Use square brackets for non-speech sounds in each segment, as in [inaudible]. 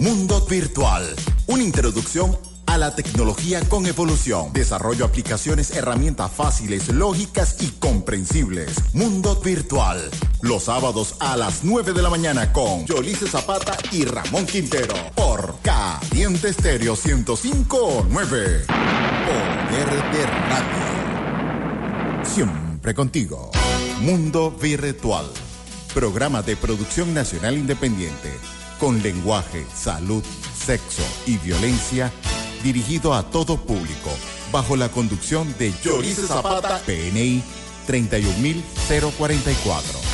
Mundo Virtual, una introducción a la tecnología con evolución. Desarrollo aplicaciones, herramientas fáciles, lógicas y comprensibles. Mundo Virtual. Los sábados a las 9 de la mañana con Yolice Zapata y Ramón Quintero. Por Caliente Estéreo 1059. Poder de Radio. Siempre contigo. Mundo Virtual. Programa de producción nacional independiente. Con lenguaje, salud, sexo y violencia dirigido a todo público, bajo la conducción de Yorice Zapata, PNI 31044.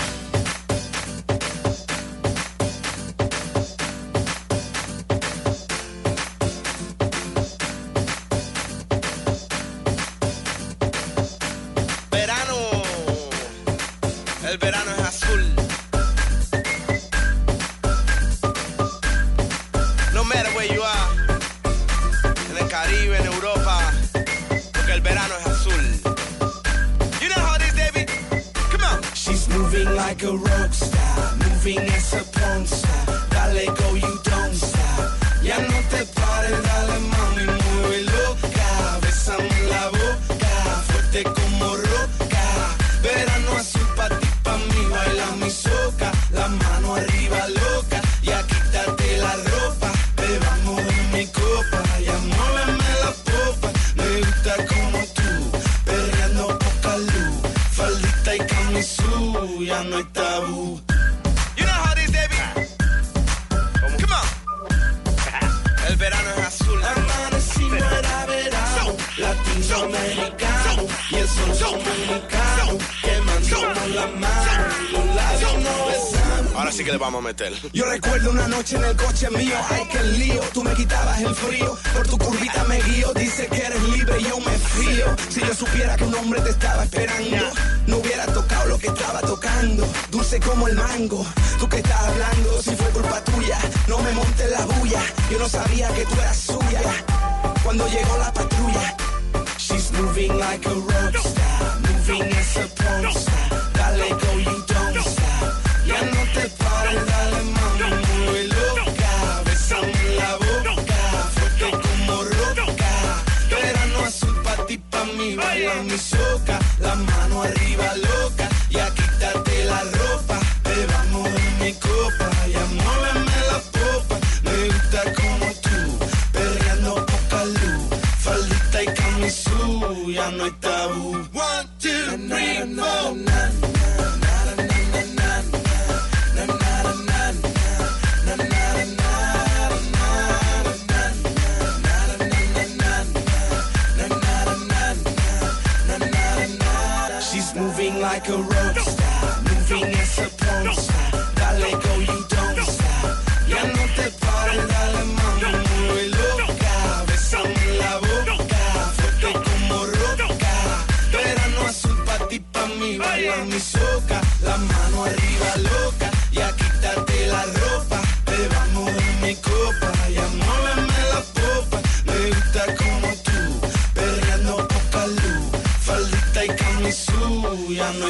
no.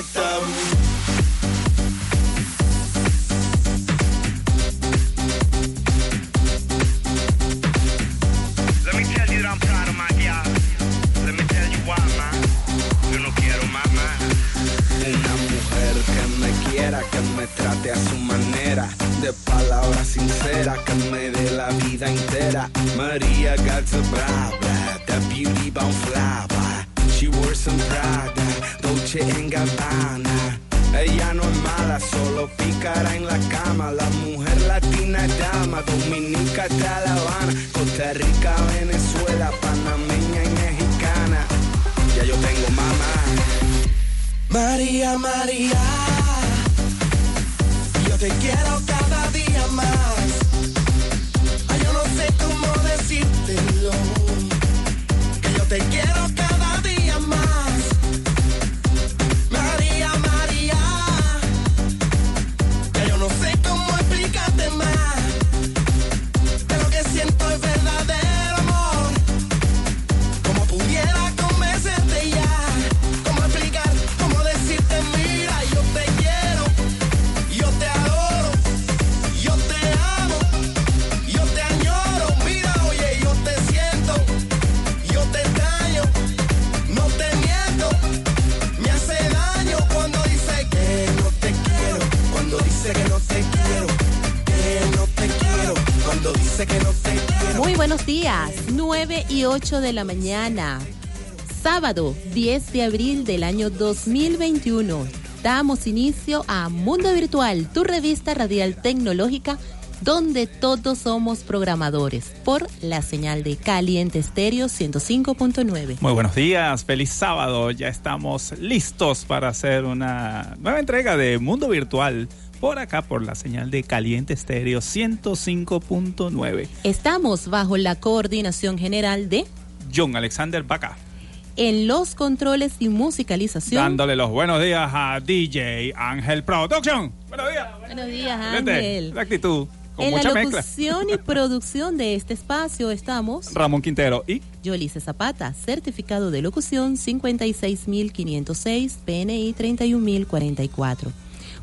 Let me tell you that I'm proud of my. Let me tell you why, man. Yo no quiero más, man. Una mujer que me quiera, que me trate a su manera, de palabras sinceras, que me dé la vida entera. María got the bra, bra, the beauty bound. She wore some Prada, Dolce Gabbana. Ella no es mala, solo picará en la cama. La mujer latina es dama, dominica hasta La Habana, Costa Rica, Venezuela, panameña y mexicana. Ya yo tengo mamá. María, María, yo te quiero cada día más. Buenos días, 9 y 8 de la mañana. Sábado 10 de abril del año 2021. Damos inicio a Mundo Virtual, tu revista radial tecnológica donde todos somos programadores, por la señal de Caliente Estéreo 105.9. Muy buenos días, feliz sábado. Ya estamos listos para hacer una nueva entrega de Mundo Virtual por acá por la señal de Caliente Estéreo 105.9. Estamos bajo la coordinación general de John Alexander Baca. En los controles y musicalización. Dándole los buenos días a DJ Ángel Production. Buenos días. Buenos días, Ángel. La actitud en la locución y producción de este espacio estamos Ramón Quintero y Yolice Zapata, certificado de locución 56506, PNI 31044.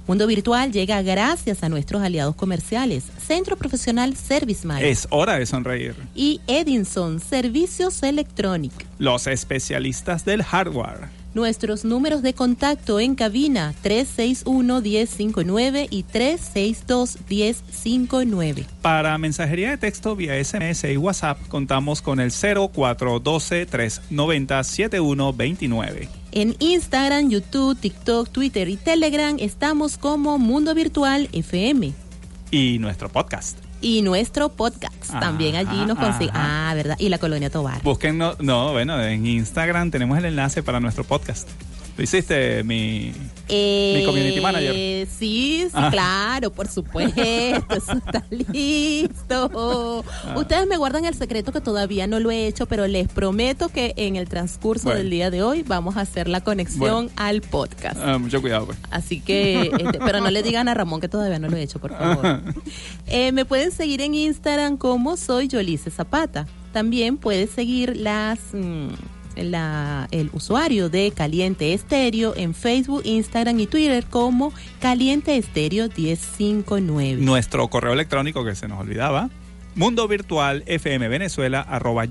Mundo Virtual llega gracias a nuestros aliados comerciales, Centro Profesional Service Es hora de sonreír. Y Edinson, Servicios Electrónicos. Los especialistas del hardware. Nuestros números de contacto en cabina 361-1059 y 362-1059. Para mensajería de texto vía SMS y WhatsApp contamos con el 0412-390-7129. En Instagram, YouTube, TikTok, Twitter y Telegram estamos como Mundo Virtual FM. Y nuestro podcast y nuestro podcast. También allí nos consigue. Ah, ¿verdad? Y la Colonia Tobar. Busquen, no, no, bueno, en Instagram tenemos el enlace para nuestro podcast. ¿Lo hiciste, mi, mi community manager? Eh, sí, sí, ah. claro, por supuesto. Eso está [laughs] listo. Ah. Ustedes me guardan el secreto que todavía no lo he hecho, pero les prometo que en el transcurso del día de hoy vamos a hacer la conexión al podcast. Ah, mucho cuidado, pues. Así que, este, pero no le digan a Ramón que todavía no lo he hecho, por favor. [laughs] Eh, me pueden seguir en Instagram como soy Yolice Zapata. También puedes seguir las... Mm, el usuario de Caliente Estéreo en Facebook, Instagram y Twitter como Caliente Estéreo 1059. Nuestro correo electrónico que se nos olvidaba, mundo virtual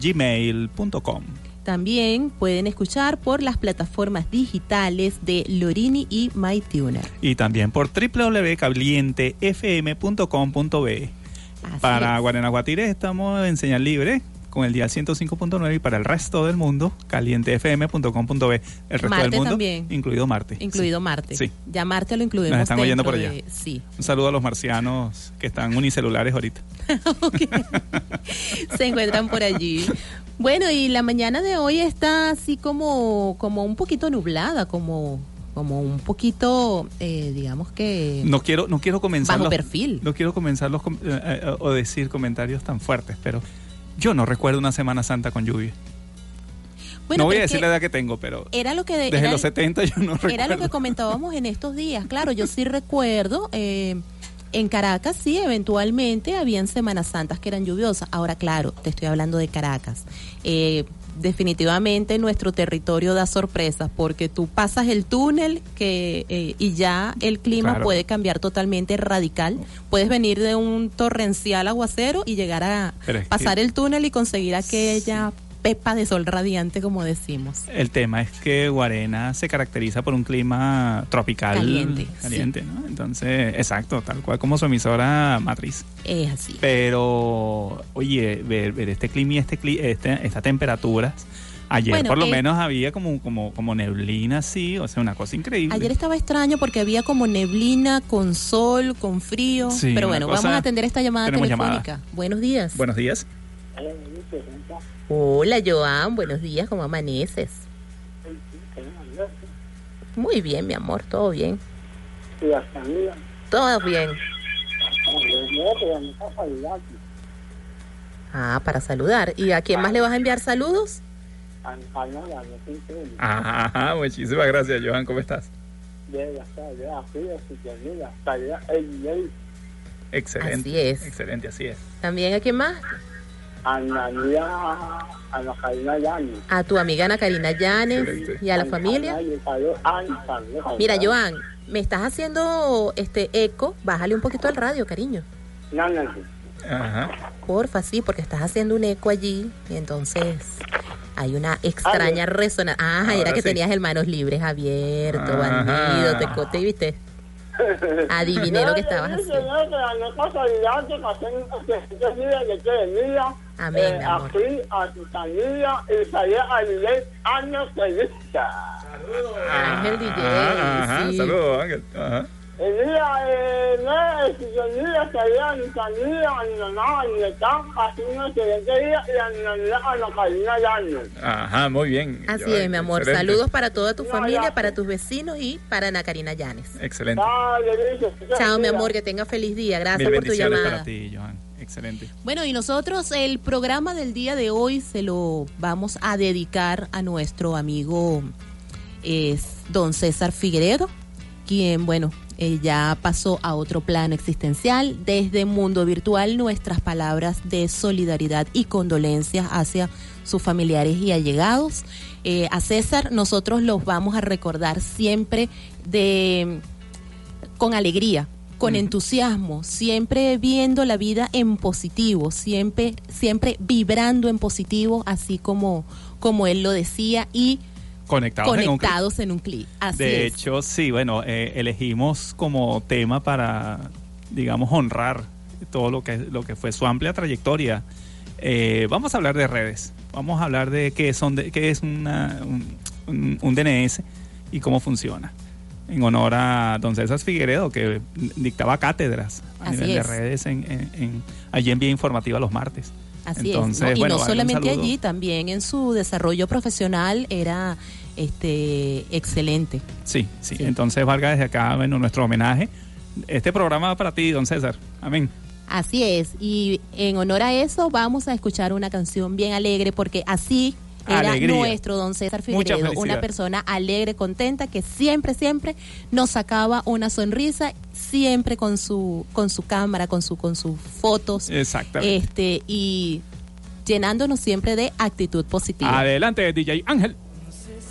gmail.com. También pueden escuchar por las plataformas digitales de Lorini y MyTuner. Y también por www.calientefm.com.be. Para Guarenaguatire estamos en señal libre con el día 105.9 y para el resto del mundo, calientefm.com.be. El resto del mundo, también. incluido Marte. Incluido Marte. Sí. Ya Marte lo incluimos. Nos están oyendo por allá. sí. Un saludo a los marcianos que están unicelulares ahorita. [laughs] Se encuentran por allí. Bueno, y la mañana de hoy está así como, como un poquito nublada, como como un poquito, eh, digamos que... No quiero, no quiero comenzar... Bajo perfil. No quiero comenzar los, eh, eh, o decir comentarios tan fuertes, pero yo no recuerdo una Semana Santa con lluvia. no voy a decir la edad que tengo, pero era lo que desde los 70 yo no recuerdo. Era lo que comentábamos en estos días. Claro, yo sí recuerdo. Eh, en Caracas sí, eventualmente habían Semanas Santas que eran lluviosas. Ahora, claro, te estoy hablando de Caracas. Eh, definitivamente nuestro territorio da sorpresas porque tú pasas el túnel que eh, y ya el clima puede cambiar totalmente radical. Puedes venir de un torrencial aguacero y llegar a pasar el túnel y conseguir aquella pepa de sol radiante, como decimos. El tema es que Guarena se caracteriza por un clima tropical caliente, caliente ¿no? Entonces, exacto, tal cual como su emisora matriz. Es así. Pero, oye, ver, este clima y este, este, estas temperaturas. Ayer por lo eh, menos había como, como, como neblina así, o sea, una cosa increíble. Ayer estaba extraño porque había como neblina con sol, con frío. pero bueno, vamos a atender esta llamada telefónica. Buenos días. Buenos días. Hola Joan, buenos días, ¿cómo amaneces? Muy bien, mi amor, todo bien. Todo bien. Ah, para saludar. ¿Y a quién más le vas a enviar saludos? Ajá, muchísimas gracias, Joan. ¿Cómo estás? Excelente. Así es. Excelente, así es. ¿También a quién más? A mi amiga Ana Karina Llanes. A tu amiga Ana Karina Llanes y a la familia. Mira, Joan, me estás haciendo este eco. Bájale un poquito al radio, cariño. No, no, Ajá. Porfa, sí, porque estás haciendo un eco allí y entonces hay una extraña resonancia. Ah, era que tenías el manos libres abierto, bandido, te, te viste. Adiviné lo que estabas haciendo. Amén, eh, mi a amor. ti, a tu familia y salir a vivir años felices. Ángel DJ, Ajá, ajá, sí. saludos, Ángel. Ajá. Eh. Ajá, muy bien. Así Yo- es, mi amor. excelente. Saludos para toda tu No, familia, ya. para tus vecinos y para Ana Karina Llanes. Excelente. Dale, dice, Chao, mi amor, que tenga feliz día. Gracias Mil por tu llamada. para ti, Johan. Excelente. Bueno, y nosotros el programa del día de hoy se lo vamos a dedicar a nuestro amigo es don César Figueredo, quien, bueno, eh, ya pasó a otro plano existencial. Desde Mundo Virtual, nuestras palabras de solidaridad y condolencias hacia sus familiares y allegados. Eh, a César nosotros los vamos a recordar siempre de con alegría, con entusiasmo, siempre viendo la vida en positivo, siempre, siempre vibrando en positivo, así como, como él lo decía, y Conectados, en un clic. conectados en un clic. Así De es. hecho, sí, bueno, eh, elegimos como tema para, digamos, honrar todo lo que, lo que fue su amplia trayectoria. Eh, vamos a hablar de redes, vamos a hablar de qué, son de, qué es una, un, un- un DNS y cómo funciona. En honor a don César Figueredo, que dictaba cátedras a Así nivel de es. redes en, en- en- allí en Vía Informativa los martes. Así Entonces, es. ¿no? Y bueno, no solamente allí, también en su desarrollo profesional era este excelente. Sí, sí, Sí. Entonces, valga desde acá, bueno, nuestro homenaje. Este programa va para ti, don César. Amén. Así es. Y en honor a eso vamos a escuchar una canción bien alegre porque así era Alegría. nuestro don César Figueredo, una persona alegre, contenta, que siempre, siempre nos sacaba una sonrisa, siempre con su, con su cámara, con su, con sus fotos, Exactamente. este, y llenándonos siempre de actitud positiva. Adelante, DJ Ángel.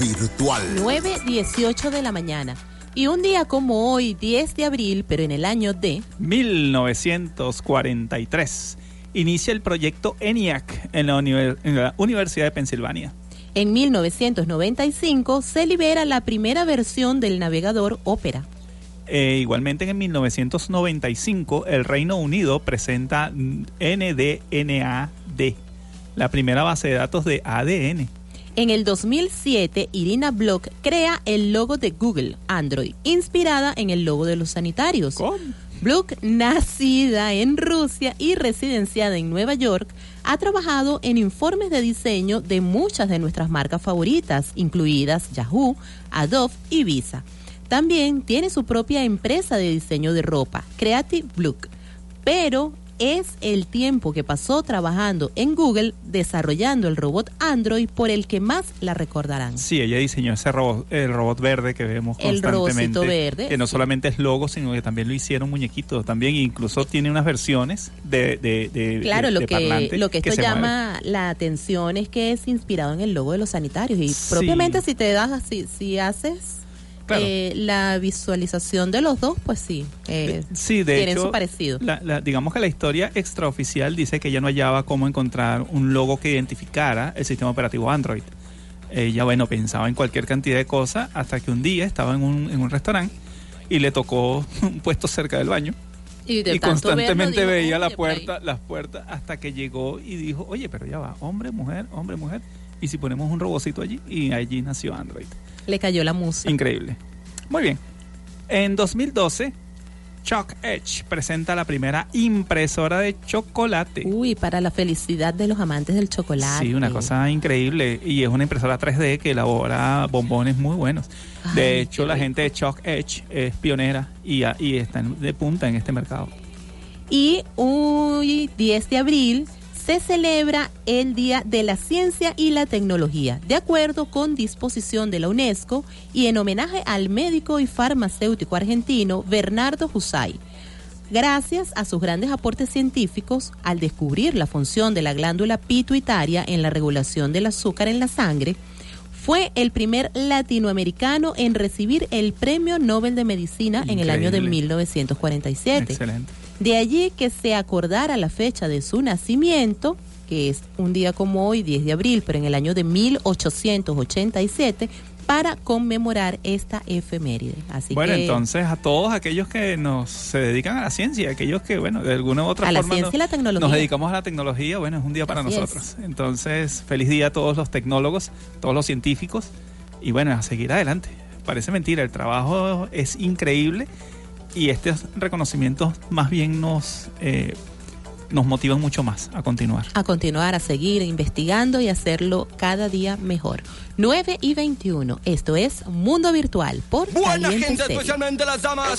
Retrovirtual. 9.18 de la mañana. Y un día como hoy, 10 de abril, pero en el año de 1943, inicia el proyecto ENIAC en la, univer- en la Universidad de Pensilvania. En 1995 se libera la primera versión del navegador Opera. Eh, igualmente en 1995 el Reino Unido presenta NDNAD, la primera base de datos de ADN. En el 2007, Irina Block crea el logo de Google Android, inspirada en el logo de los sanitarios. ¿Cómo? Block, nacida en Rusia y residenciada en Nueva York, ha trabajado en informes de diseño de muchas de nuestras marcas favoritas, incluidas Yahoo, Adobe y Visa. También tiene su propia empresa de diseño de ropa, Creative Block, pero es el tiempo que pasó trabajando en Google desarrollando el robot Android por el que más la recordarán. Sí, ella diseñó ese robot, el robot verde que vemos El constantemente. robotcito verde, Que no sí. solamente es logo, sino que también lo hicieron muñequitos. También incluso tiene unas versiones de, de, de- Claro, de- lo que, lo que esto llama la atención es que es inspirado en el logo de los sanitarios y Sí. propiamente si te das así, si haces Claro. eh, la visualización de los dos, pues sí, eh, Sí, de tienen hecho, su parecido. la- la- digamos que la historia extraoficial dice que ella no hallaba cómo encontrar un logo que identificara el sistema operativo Android. Ella, bueno, pensaba en cualquier cantidad de cosas hasta que un día estaba en un, en un restaurante y le tocó [laughs] un puesto cerca del baño Y, de y constantemente verlo, digo, veía la "Oye, por ahí". puerta, las puertas hasta que llegó y dijo, oye, pero ya va, hombre, mujer, hombre, mujer. Y si ponemos un robocito allí y allí nació Android. Le cayó la musa. Increíble. Muy bien. En 2012, Chuck Edge presenta la primera impresora de chocolate. Uy, para la felicidad de los amantes del chocolate. Sí, una cosa increíble. Y es una impresora 3D que elabora bombones muy buenos. De hecho, la rico. gente de Chuck Edge es pionera y, y está de punta en este mercado. Y hoy, 10 de abril, se celebra el Día de la Ciencia y la Tecnología, de acuerdo con disposición de la UNESCO y en homenaje al médico y farmacéutico argentino Bernardo Husay. Gracias a sus grandes aportes científicos al descubrir la función de la glándula pituitaria en la regulación del azúcar en la sangre, fue el primer latinoamericano en recibir el Premio Nobel de Medicina en el año de Increíble. 1947. Excelente. De allí que se acordara la fecha de su nacimiento, que es un día como hoy, 10 de abril, pero en el año de 1887, para conmemorar esta efeméride. Así bueno, que entonces a todos aquellos que nos se dedican a la ciencia, aquellos que, bueno, de alguna u otra A la forma ciencia y la nos- tecnología. nos dedicamos a la tecnología, bueno, es un día para Así nosotros. Entonces, feliz día a todos los tecnólogos, todos los científicos y bueno, a seguir adelante. Parece mentira, el trabajo es increíble y estos reconocimientos más bien nos, eh, nos motivan mucho más a continuar. a continuar, a seguir investigando y hacerlo cada día mejor. 9 y 21. Esto es Mundo Virtual por Buena Caliente gente, especialmente las damas.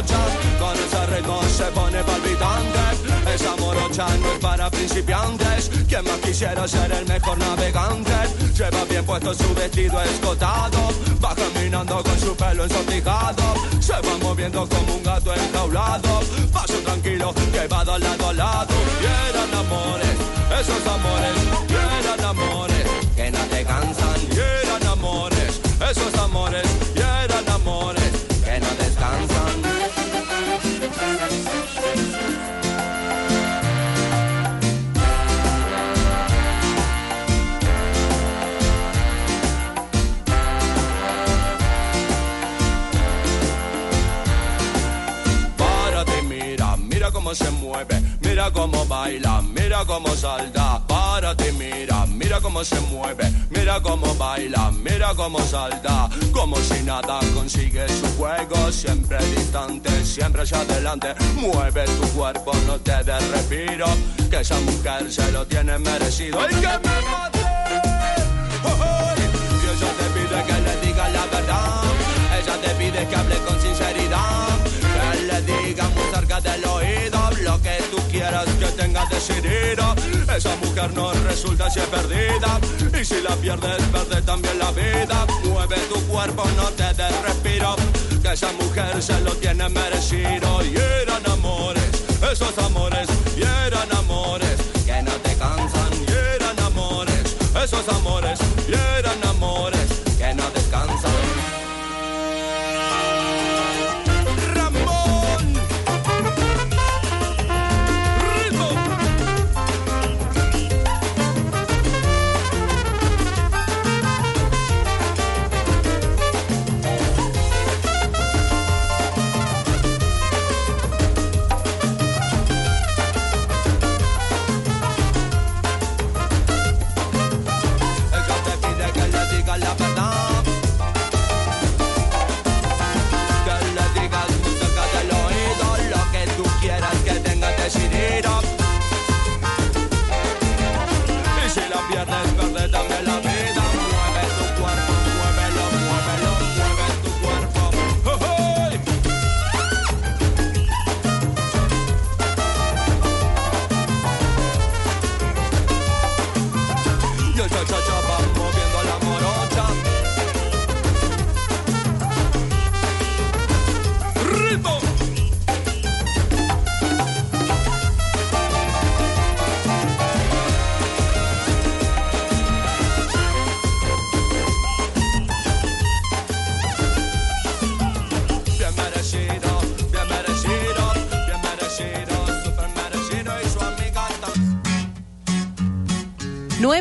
morocha, con ese ritmo se pone palpitante. Esa morocha no es para principiantes, quien más quisiera ser el mejor navegante. Lleva bien puesto su vestido escotado, va caminando con su pelo ensortijado. Se va moviendo como un gato enjaulado, paso tranquilo que va de lado a lado. Y amores, esos amores, y amores que no te cansan. Y amores, esos amores, y amores cómo se mueve. mira cómo baila, mira cómo salta. Párate, mira, mira cómo se mueve, mira cómo baila, mira cómo salta. Como si nada consigue su juego, siempre distante, siempre hacia adelante. Mueve tu cuerpo, no te des respiro, que esa mujer se lo tiene merecido. ¡Ay, que me mate! ¡Oh, oh! Y ella te pide que le diga la verdad, ella te pide que hable con Esa mujer no resulta si es perdida, y si la pierdes, pierde también la vida. Mueve tu cuerpo, no te des respiro, que esa mujer se lo tiene merecido. Y eran amores, esos amores, y eran amores. Que no te cansan, y eran amores, esos amores, y eran amores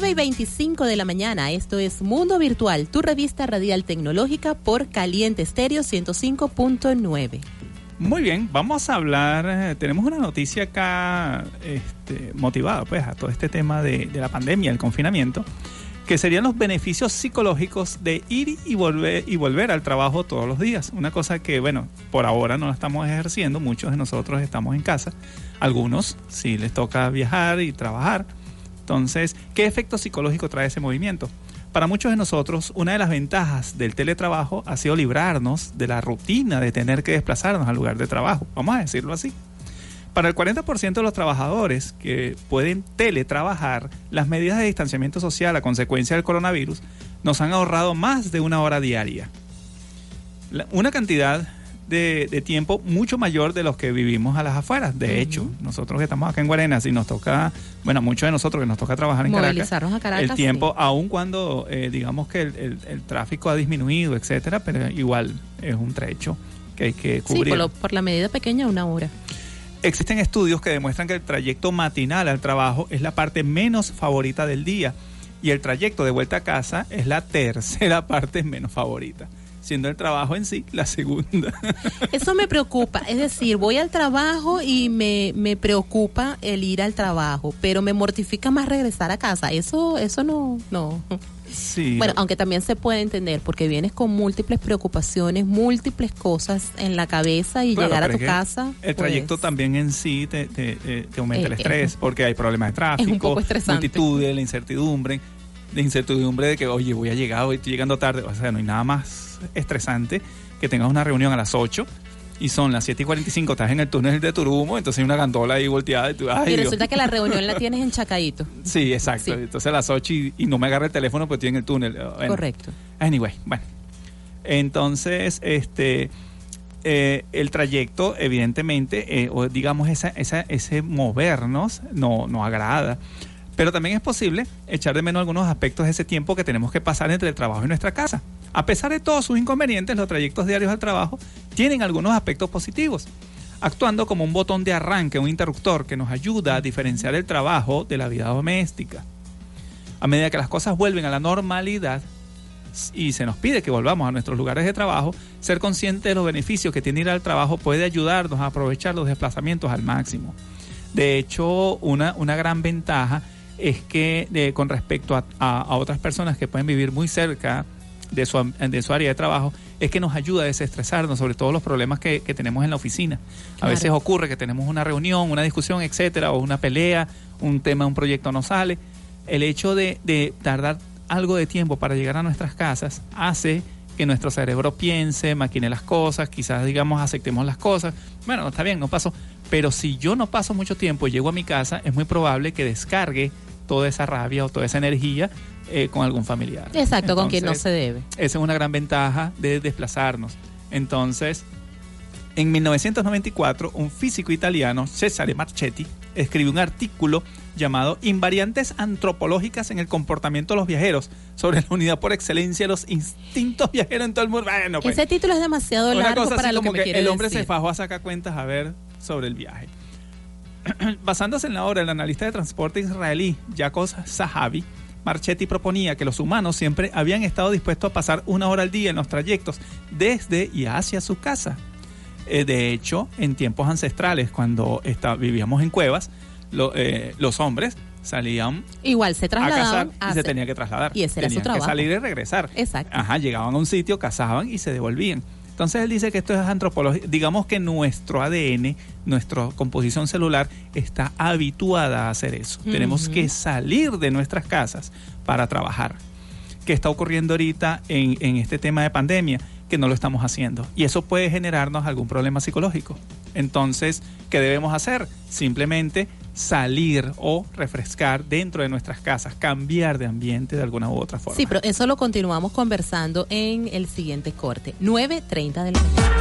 y 25 de la mañana, esto es Mundo Virtual, tu revista radial tecnológica por Caliente Estéreo 105.9. Muy bien, vamos a hablar, eh, tenemos una noticia acá este, motivada pues a todo este tema de, de la pandemia, el confinamiento, que serían los beneficios psicológicos de ir y volver y volver al trabajo todos los días. Una cosa que, bueno, por ahora no la estamos ejerciendo, muchos de nosotros estamos en casa, algunos sí les toca viajar y trabajar. Entonces, ¿qué efecto psicológico trae ese movimiento? Para muchos de nosotros, una de las ventajas del teletrabajo ha sido librarnos de la rutina de tener que desplazarnos al lugar de trabajo, vamos a decirlo así. Para el 40% de los trabajadores que pueden teletrabajar, las medidas de distanciamiento social a consecuencia del coronavirus nos han ahorrado más de una hora diaria. Una cantidad de, de tiempo mucho mayor de los que vivimos a las afueras. De hecho, nosotros que estamos acá en Guarena, si nos toca, bueno, muchos de nosotros que nos toca trabajar en Caracas, Movilizarnos a Caracas, el tiempo, aun cuando eh, digamos que el, el- el tráfico ha disminuido, etcétera, pero igual es un trecho que hay que Sí, cubrir. por, lo- por la medida pequeña, una hora. Existen estudios que demuestran que el trayecto matinal al trabajo es la parte menos favorita del día y el trayecto de vuelta a casa es la tercera [laughs] parte menos favorita, siendo el trabajo en sí la segunda. [laughs] Eso me preocupa, es decir, voy al trabajo y me, me preocupa el ir al trabajo, pero me mortifica más regresar a casa. Eso, eso no, no. sí. Bueno, aunque también se puede entender, porque vienes con múltiples preocupaciones, múltiples cosas en la cabeza y Claro, llegar a tu casa. El trayecto pues, también en sí te, te- te- te aumenta el estrés es- porque hay problemas de tráfico, multitudes, la incertidumbre, la incertidumbre de que, oye, voy a llegar, hoy estoy llegando tarde. O sea, no hay nada más estresante que tengas una reunión a las 8 y son las 7 y 45, estás en el túnel de Turumo, entonces hay una gandola ahí volteada y tú, ay, Y Dios. resulta que la reunión la tienes en Chacaito. [laughs] Sí, exacto. Sí. Entonces a las 8 y, y no me agarra el teléfono porque estoy en el túnel. Bueno, Correcto. Anyway, bueno. Entonces, este, eh, el trayecto, evidentemente, eh, o digamos, esa, esa, ese movernos no, no agrada. Pero también es posible echar de menos algunos aspectos de ese tiempo que tenemos que pasar entre el trabajo y nuestra casa. A pesar de todos sus inconvenientes, los trayectos diarios al trabajo tienen algunos aspectos positivos, actuando como un botón de arranque, un interruptor que nos ayuda a diferenciar el trabajo de la vida doméstica. A medida que las cosas vuelven a la normalidad, y se nos pide que volvamos a nuestros lugares de trabajo, ser consciente de los beneficios que tiene ir al trabajo puede ayudarnos a aprovechar los desplazamientos al máximo. De hecho, una, una gran ventaja es que de- con respecto a, a- a otras personas que pueden vivir muy cerca de su, de su área de trabajo, es que nos ayuda a desestresarnos sobre todos los problemas que, que tenemos en la oficina. A veces ocurre que tenemos una reunión, una discusión, etcétera, o una pelea, un tema, un proyecto no sale. El hecho de, de tardar algo de tiempo para llegar a nuestras casas hace que nuestro cerebro piense, maquine las cosas, quizás digamos aceptemos las cosas. Bueno, está bien, no pasó. Pero si yo no paso mucho tiempo y llego a mi casa, es muy probable que descargue toda esa rabia o toda esa energía eh, con algún familiar. Exacto, con quien no se debe. esa es una gran ventaja de desplazarnos. Entonces, en 1994, un físico italiano, Cesare Marchetti, escribió un artículo llamado Invariantes antropológicas en el comportamiento de los viajeros sobre la unidad por excelencia de los instintos viajeros en todo el mundo. Bueno, pues, Ese título es demasiado largo para lo que me que el hombre decir. se fajó a sacar cuentas a ver sobre el viaje. [clears throat] Basándose en la obra del analista de transporte israelí Jacos Sahabi, Marchetti proponía que los humanos siempre habían estado dispuestos a pasar una hora al día en los trayectos desde y hacia su casa. Eh, de hecho, en tiempos ancestrales, cuando esta- vivíamos en cuevas, lo- eh, los hombres salían Igual se a cazar trasladaban y se tenía que trasladar. y ese era su Tenían trabajo. que salir y regresar. Exacto. Ajá, llegaban a un sitio, cazaban y se devolvían. Entonces él dice que esto es antropología. Digamos que nuestro ADN, nuestra composición celular está habituada a hacer eso. Tenemos que salir de nuestras casas para trabajar. ¿Qué está ocurriendo ahorita en, en este tema de pandemia? Que no lo estamos haciendo. Y eso puede generarnos algún problema psicológico. Entonces, ¿qué debemos hacer? Simplemente salir o refrescar dentro de nuestras casas, cambiar de ambiente de alguna u otra forma. Sí, pero eso lo continuamos conversando en el siguiente corte. 9.30 de la mañana.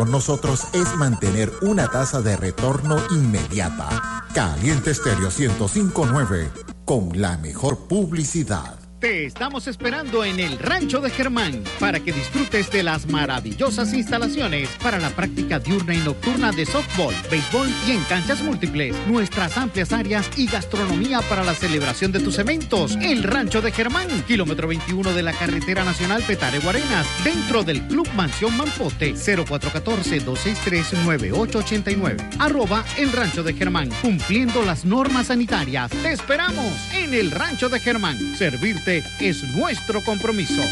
Con nosotros es mantener una tasa de retorno inmediata. Caliente Estéreo 1059 con la mejor publicidad. Te estamos esperando en el Rancho de Germán para que disfrutes de las maravillosas instalaciones para la práctica diurna y nocturna de softball, béisbol y en canchas múltiples. Nuestras amplias áreas y gastronomía para la celebración de tus eventos. El Rancho de Germán, kilómetro 21 de la carretera nacional Petare Guarenas, dentro del Club Mansión Mampote, 0414-263-9889. Arroba el Rancho de Germán, cumpliendo las normas sanitarias. Te esperamos en el Rancho de Germán. Servirte es nuestro compromiso.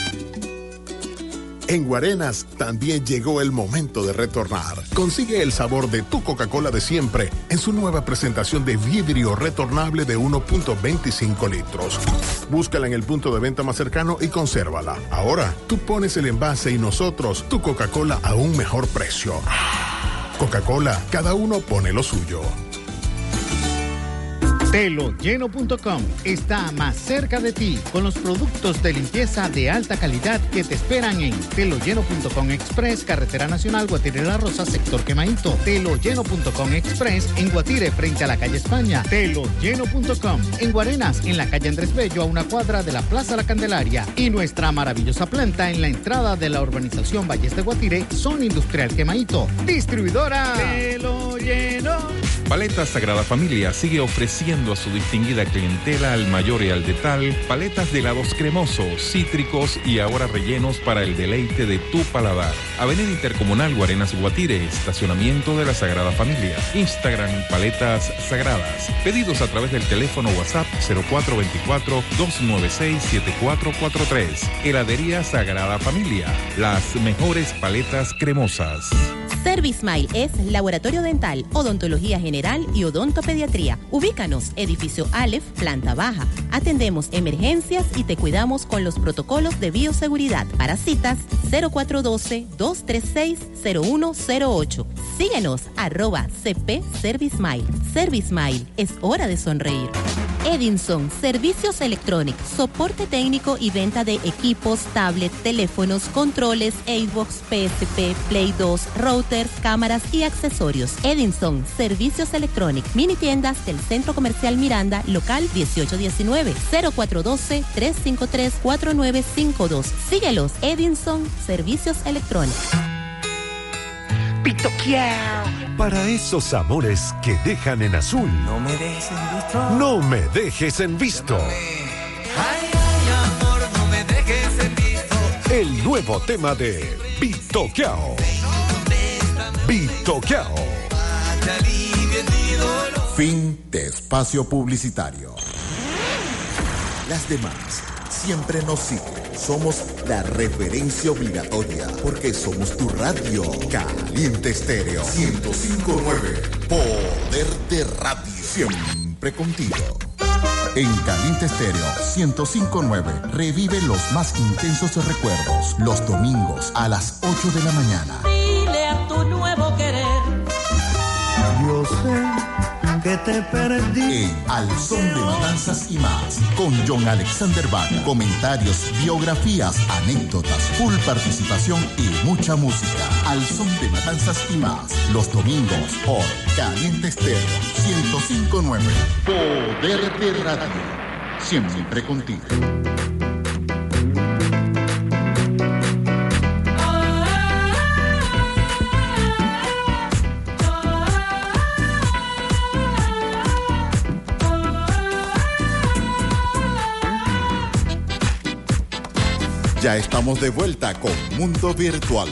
En Guarenas también llegó el momento de retornar. Consigue el sabor de tu Coca-Cola de siempre en su nueva presentación de vidrio retornable de 1.25 litros. Búscala en el punto de venta más cercano y consérvala. Ahora, tú pones el envase y nosotros tu Coca-Cola a un mejor precio. Coca-Cola, cada uno pone lo suyo. Teloyeno.com está más cerca de ti con los productos de limpieza de alta calidad que te esperan en teloyeno.com Express, Carretera Nacional Guatire La Rosa, sector Quemaito. Teloyeno.com Express en Guatire, frente a la calle España. Teloyeno.com en Guarenas, en la calle Andrés Bello, a una cuadra de la Plaza La Candelaria. Y nuestra maravillosa planta en la entrada de la urbanización Valles de Guatire, Zona Industrial Quemaito. Distribuidora Teloyeno. Paletas Sagrada Familia sigue ofreciendo a su distinguida clientela al mayor y al detal paletas de helados cremosos, cítricos y ahora rellenos para el deleite de tu paladar. Avenida Intercomunal Guarenas Guatire, estacionamiento de la Sagrada Familia. Instagram Paletas Sagradas. Pedidos a través del teléfono WhatsApp 0424-296-7443. Heladería Sagrada Familia. Las mejores paletas cremosas. Service es laboratorio dental, odontología general y odontopediatría. Ubícanos, edificio Aleph, planta baja. Atendemos emergencias y te cuidamos con los protocolos de bioseguridad. Para citas 0412-236-0108. Síguenos, arroba CP Service Smile. es hora de sonreír. Edinson, servicios electrónicos, soporte técnico y venta de equipos, tablets, teléfonos, controles, Xbox, PSP, Play 2, routers, cámaras y accesorios. Edinson, servicios electrónicos, mini tiendas del Centro Comercial Miranda, local 1819, 0412-353-4952. Síguelos, Edinson, servicios electrónicos. Para esos amores que dejan en azul. No me dejes en visto. No me dejes en visto. Ay, ay, amor, no me dejes en visto. El nuevo tema de Bitoqueao. Bitoqueao. Fin de espacio publicitario. Las demás siempre nos siguen. Somos la referencia obligatoria porque somos tu radio. Caliente Estéreo 1059. Poder de radio. Siempre contigo. En Caliente Estéreo 1059 revive los más intensos recuerdos los domingos a las 8 de la mañana. Dile a tu nuevo querer. Yo sé que te perdí. En Al Son de Matanzas y más, con John Alexander Bach. Comentarios, biografías, anécdotas, full participación y mucha música. Al Son de Matanzas y más, los domingos por Caliente Estéreo 1059. Poder de Radio. Siempre contigo. Ya estamos de vuelta con Mundo Virtual.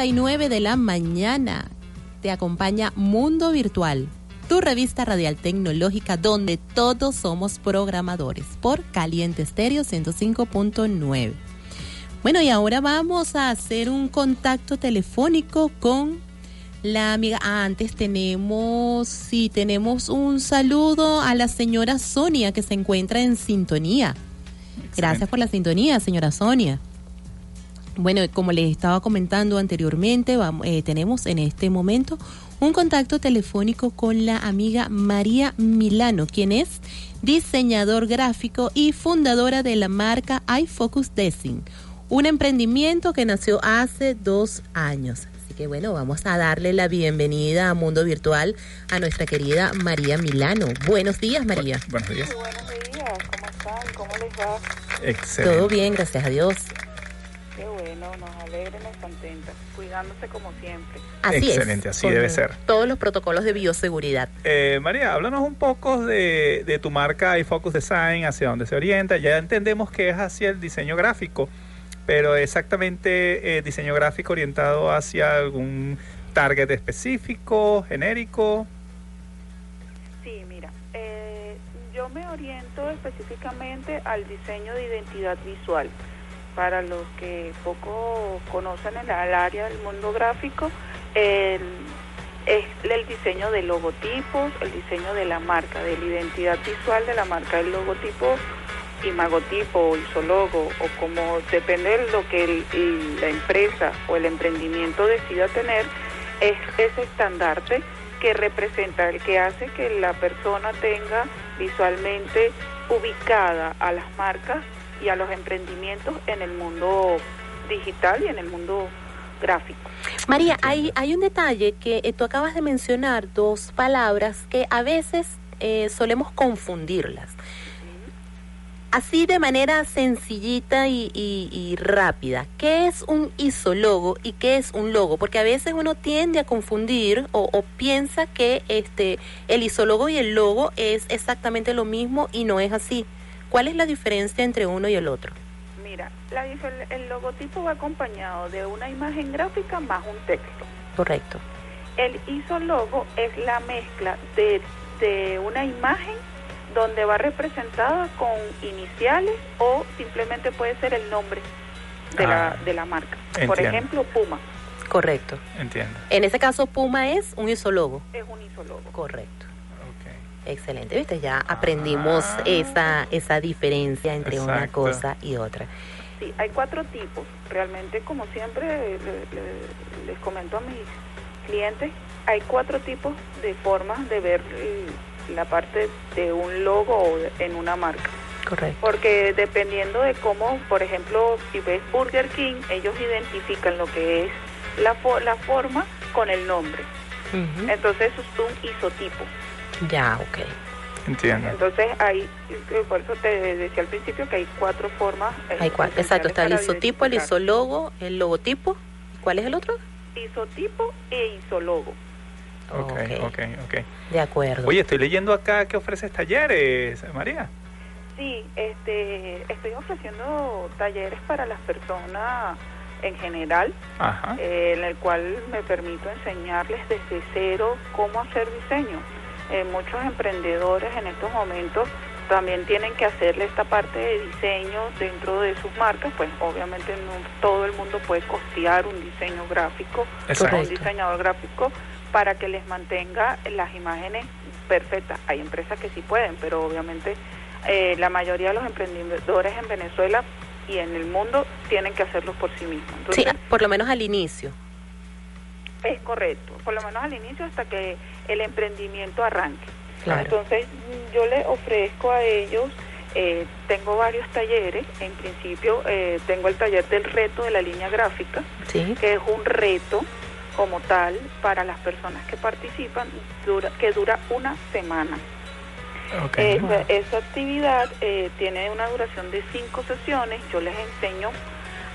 de la mañana. Te acompaña Mundo Virtual, tu revista radial tecnológica donde todos somos programadores por Caliente Estéreo 105.9. Bueno, y ahora vamos a hacer un contacto telefónico con la amiga. Ah, antes tenemos, sí, tenemos un saludo a la señora Sonia que se encuentra en sintonía. Gracias por la sintonía, señora Sonia. Bueno, como les estaba comentando anteriormente, vamos, eh, tenemos en este momento un contacto telefónico con la amiga María Milano, quien es diseñador gráfico y fundadora de la marca iFocus Design, un emprendimiento que nació hace dos años. Así que bueno, vamos a darle la bienvenida a Mundo Virtual a nuestra querida María Milano. Buenos días, María. Buenos días. Buenos días, ¿cómo están? ¿Cómo les va? Excelente. Todo bien, gracias a Dios. Qué bueno, nos alegra y nos contenta, cuidándose como siempre. Así Excelente, es. así con debe ser. Todos los protocolos de bioseguridad. Eh, María, háblanos un poco de, de tu marca iFocus Design, hacia dónde se orienta. Ya entendemos que es hacia el diseño gráfico, pero exactamente eh, diseño gráfico orientado hacia algún target específico, genérico. Sí, mira, eh, yo me oriento específicamente al diseño de identidad visual. Para los que poco conocen el, el área del mundo gráfico, es el diseño de logotipos, el diseño de la marca, de la identidad visual de la marca, el logotipo, imagotipo o isologo, o como depende de lo que la empresa o el emprendimiento decida tener, es ese estandarte que representa, el que hace que la persona tenga visualmente ubicada a las marcas y a los emprendimientos en el mundo digital y en el mundo gráfico. María, hay, hay un detalle que eh, tú acabas de mencionar, dos palabras que a veces eh, solemos confundirlas. Así de manera sencillita y, y- y rápida, ¿qué es un isólogo y qué es un logo? Porque a veces uno tiende a confundir o, o piensa que este el isólogo y el logo es exactamente lo mismo y no es así. ¿Cuál es la diferencia entre uno y el otro? Mira, la difer- el logotipo va acompañado de una imagen gráfica más un texto. Correcto. El isologo es la mezcla de, de una imagen donde va representada con iniciales o simplemente puede ser el nombre de, Ah, la, de la marca. Por entiendo. ejemplo, Puma Correcto. Entiendo. En ese caso, Puma es un isólogo. es un isologo. Correcto. Excelente, ¿viste? Ya aprendimos esa, esa diferencia entre una cosa y otra. Sí, hay cuatro tipos. Realmente, como siempre le- le- les comento a mis clientes, hay cuatro tipos de formas de ver la parte de un logo o de- en una marca. Correcto. Porque dependiendo de cómo, por ejemplo, si ves Burger King, ellos identifican lo que es la, fo- la forma con el nombre. Entonces eso es un isotipo. Ya, ok. Entiendo. Entonces hay, eh, por eso te decía al principio que hay cuatro formas. eh, Hay cuatro. Exacto, está el isotipo, el isólogo, el logotipo. ¿Cuál es el otro? Isotipo e isólogo. Ok, ok, ok. De acuerdo. Oye, estoy leyendo acá que ofreces talleres, María. Sí, este, estoy ofreciendo talleres para las personas en general, Ajá. eh, en el cual me permito enseñarles desde cero cómo hacer diseño. Eh, muchos emprendedores en estos momentos también tienen que hacerle esta parte de diseño dentro de sus marcas, pues obviamente no todo el mundo puede costear un diseño gráfico, Exacto. un diseñador gráfico para que les mantenga las imágenes perfectas. Hay empresas que sí pueden, pero obviamente eh, la mayoría de los emprendedores en Venezuela y en el mundo tienen que hacerlo por sí mismos. Sí, por lo menos al inicio. es correcto, por lo menos al inicio hasta que el emprendimiento arranque. Claro. Entonces yo le ofrezco a ellos, eh, tengo varios talleres, en principio eh, tengo el taller del reto de la línea gráfica, Sí. que es un reto como tal para las personas que participan, dura, que dura una semana. Esa, esa actividad eh, tiene una duración de cinco sesiones. Yo les enseño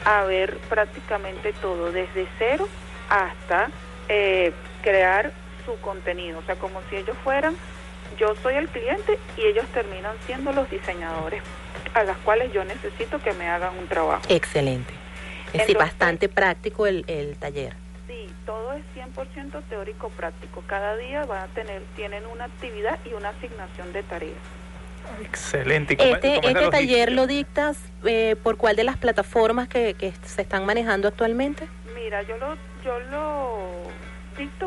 a ver prácticamente todo, desde cero hasta eh, crear su contenido. O sea, como si ellos fueran, yo soy el cliente y ellos terminan siendo los diseñadores a las cuales yo necesito que me hagan un trabajo. Excelente. Es Entonces- bastante práctico el, el taller. Sí, todo es 100% teórico práctico. Cada día van a tener, tienen una actividad y una asignación de tareas. Excelente. ¿Y cómo- Este, cómo este taller lo dictas eh, por cuál de las plataformas que, que se están manejando actualmente? Mira, yo lo, yo lo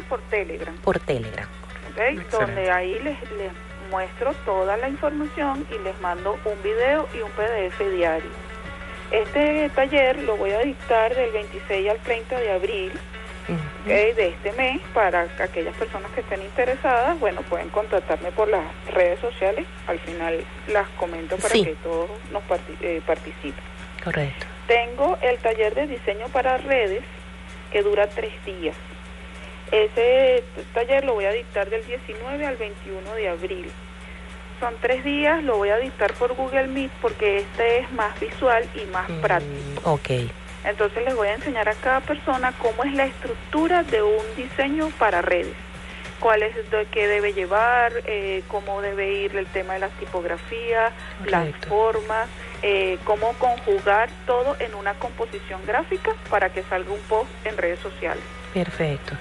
por Telegram, Por Telegram. ¿ok? Donde ahí les, les muestro toda la información y les mando un video y un PDF diario. Este taller lo voy a dictar del 26 al 30 de abril de este mes para aquellas personas que estén interesadas, bueno, pueden contactarme por las redes sociales, al final las comento para Sí. que todos nos eh, participen. Correcto. Tengo el taller de diseño para redes que dura tres días. Ese taller lo voy a dictar del 19 al 21 de abril. Son tres días, lo voy a dictar por Google Meet porque este es más visual y más práctico. Ok. Entonces les voy a enseñar a cada persona cómo es la estructura de un diseño para redes. Cuál es de qué debe llevar, eh, cómo debe ir el tema de las tipografías, las formas, eh, cómo conjugar todo en una composición gráfica para que salga un post en redes sociales. Perfecto.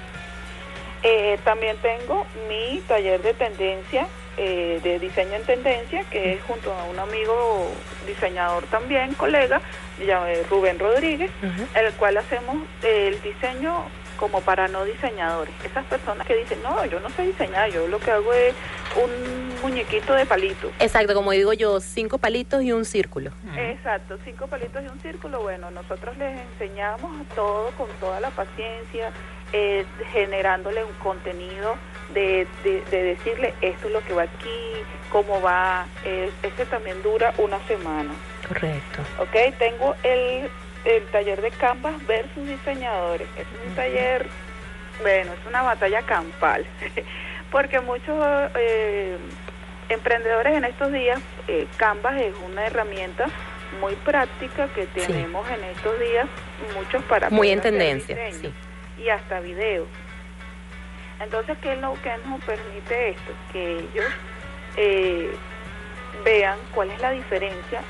Eh, también tengo mi taller de tendencia, eh, de diseño en tendencia, que es junto a un amigo diseñador también, colega, eh, Rubén Rodríguez, en el cual hacemos eh, el diseño como para no diseñadores. Esas personas que dicen, no, yo no sé diseñar, yo lo que hago es un muñequito de palitos. Exacto, como digo yo, cinco palitos y un círculo. Exacto, cinco palitos y un círculo. Bueno, nosotros les enseñamos todo con toda la paciencia, eh, generándole un contenido de, de, de decirle esto es lo que va aquí, cómo va. Eh, este también dura una semana. Correcto. Ok, tengo el, el taller de Canvas versus diseñadores. Es un taller, bueno, es una batalla campal, [laughs] porque muchos eh, emprendedores en estos días, eh, Canvas es una herramienta muy práctica que tenemos en estos días, muchos para Muy en tendencia, diseño y hasta videos. Entonces, ¿qué es lo que nos permite esto? Que ellos eh, vean cuál es la diferencia,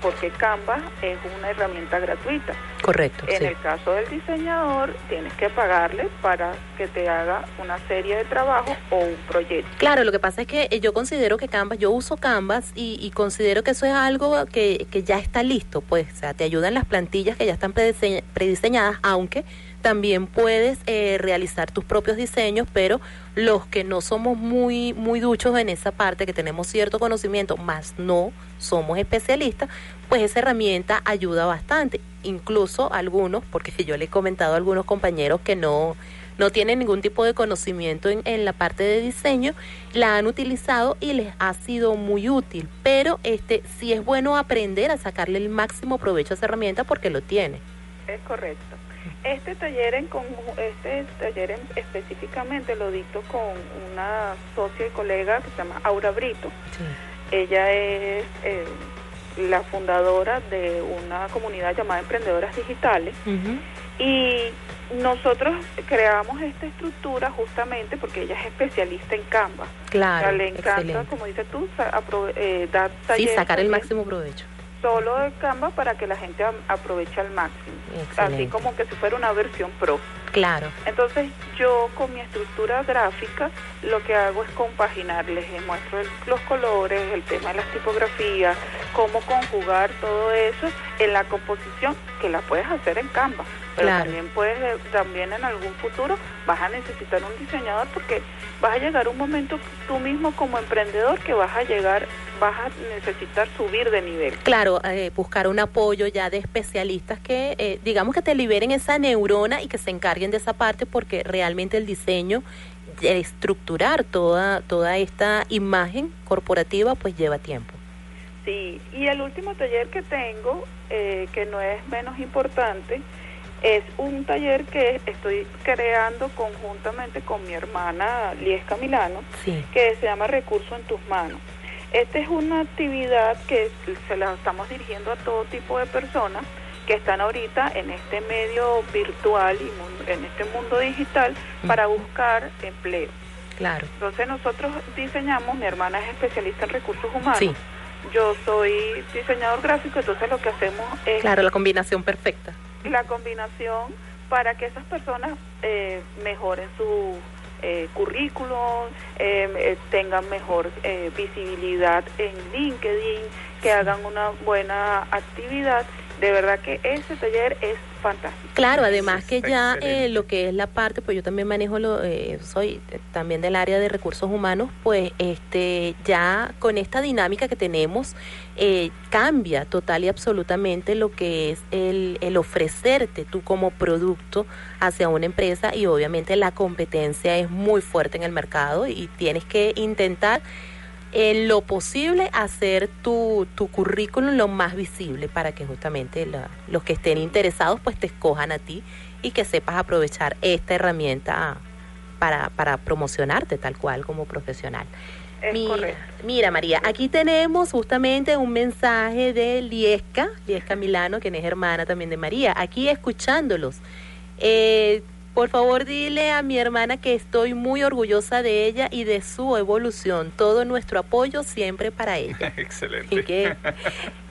porque Canva es una herramienta gratuita. Correcto. En sí. el caso del diseñador, tienes que pagarle para que te haga una serie de trabajo o un proyecto. Claro, lo que pasa es que eh, yo considero que Canvas, yo uso Canvas y, y considero que eso es algo que, que ya está listo, pues, o sea, te ayudan las plantillas que ya están predise- prediseñadas, aunque también puedes eh, realizar tus propios diseños, pero los que no somos muy, muy duchos en esa parte, que tenemos cierto conocimiento, más no somos especialistas, pues esa herramienta ayuda bastante. Incluso algunos, porque yo le he comentado a algunos compañeros que no, no tienen ningún tipo de conocimiento en, en la parte de diseño, la han utilizado y les ha sido muy útil. Pero este sí es bueno aprender a sacarle el máximo provecho a esa herramienta porque lo tiene. Es correcto. Este taller en este taller en- específicamente lo dicto con una socia y colega que se llama Aura Brito. Ella es eh, la fundadora de una comunidad llamada Emprendedoras Digitales y nosotros creamos esta estructura justamente porque ella es especialista en Canva. Claro, O sea, le encanta, excelente. como dices tú, eh, dar Sí, talleres sacar el máximo provecho. Solo de Canva para que la gente aproveche al máximo. Así como que si fuera una versión pro. Claro. Entonces yo con mi estructura gráfica lo que hago es compaginar, les muestro el- los colores, el tema de las tipografías, cómo conjugar todo eso en la composición que la puedes hacer en Canva. Pero Claro. también puedes, eh, también en algún futuro vas a necesitar un diseñador porque vas a llegar un momento tú mismo como emprendedor que vas a llegar, vas a necesitar subir de nivel. Claro, eh, buscar un apoyo ya de especialistas que, eh, digamos que te liberen esa neurona y que se encarguen de esa parte porque realmente el diseño, eh, estructurar toda, toda esta imagen corporativa, pues lleva tiempo. Sí, y el último taller que tengo, eh, que no es menos importante, es un taller que estoy creando conjuntamente con mi hermana Liesca Milano, Sí. que se llama Recurso en tus manos. Esta es una actividad que se la estamos dirigiendo a todo tipo de personas que están ahorita en este medio virtual y en este mundo digital para buscar empleo. Claro. Entonces nosotros diseñamos, mi hermana es especialista en recursos humanos, Sí. yo soy diseñador gráfico, entonces lo que hacemos es Claro, la combinación perfecta. la combinación para que esas personas eh, mejoren su eh, currículum, eh, eh, tengan mejor eh, visibilidad en LinkedIn, que hagan una buena actividad. De verdad que ese taller es Claro, además que ya eh, lo que es la parte, pues yo también manejo, lo, eh, soy también del área de recursos humanos, pues este ya con esta dinámica que tenemos eh, cambia total y absolutamente lo que es el, el ofrecerte tú como producto hacia una empresa y obviamente la competencia es muy fuerte en el mercado y tienes que intentar en lo posible hacer tu, tu currículum lo más visible para que justamente la- los que estén interesados pues te escojan a ti y que sepas aprovechar esta herramienta para, para promocionarte tal cual como profesional. Es mira, correcto. mira, María, aquí tenemos justamente un mensaje de Liesca, Liesca Milano, quien es hermana también de María, aquí escuchándolos. Eh, por favor, dile a mi hermana que estoy muy orgullosa de ella y de su evolución. Todo nuestro apoyo siempre para ella. [laughs] Excelente. Y que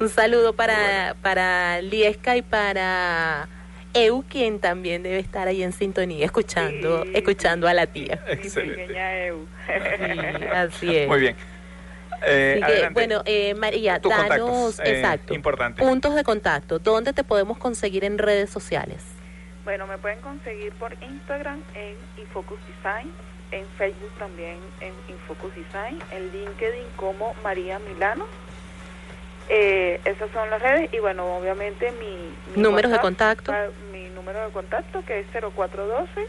un saludo para, para Liesca y para Eu, quien también debe estar ahí en sintonía, escuchando, escuchando a la tía. [laughs] Pequeña Eu. Así es. Muy bien. Eh, que, bueno, eh, María, Tus danos, eh, exacto, importante. puntos de contacto. ¿Dónde te podemos conseguir en redes sociales? Bueno, me pueden conseguir por Instagram en Infocus Design, en Facebook también en Infocus Design, en LinkedIn como María Milano. Eh, esas son las redes y bueno, obviamente mi, mi Números de contacto. ah, Mi número de contacto que es 0412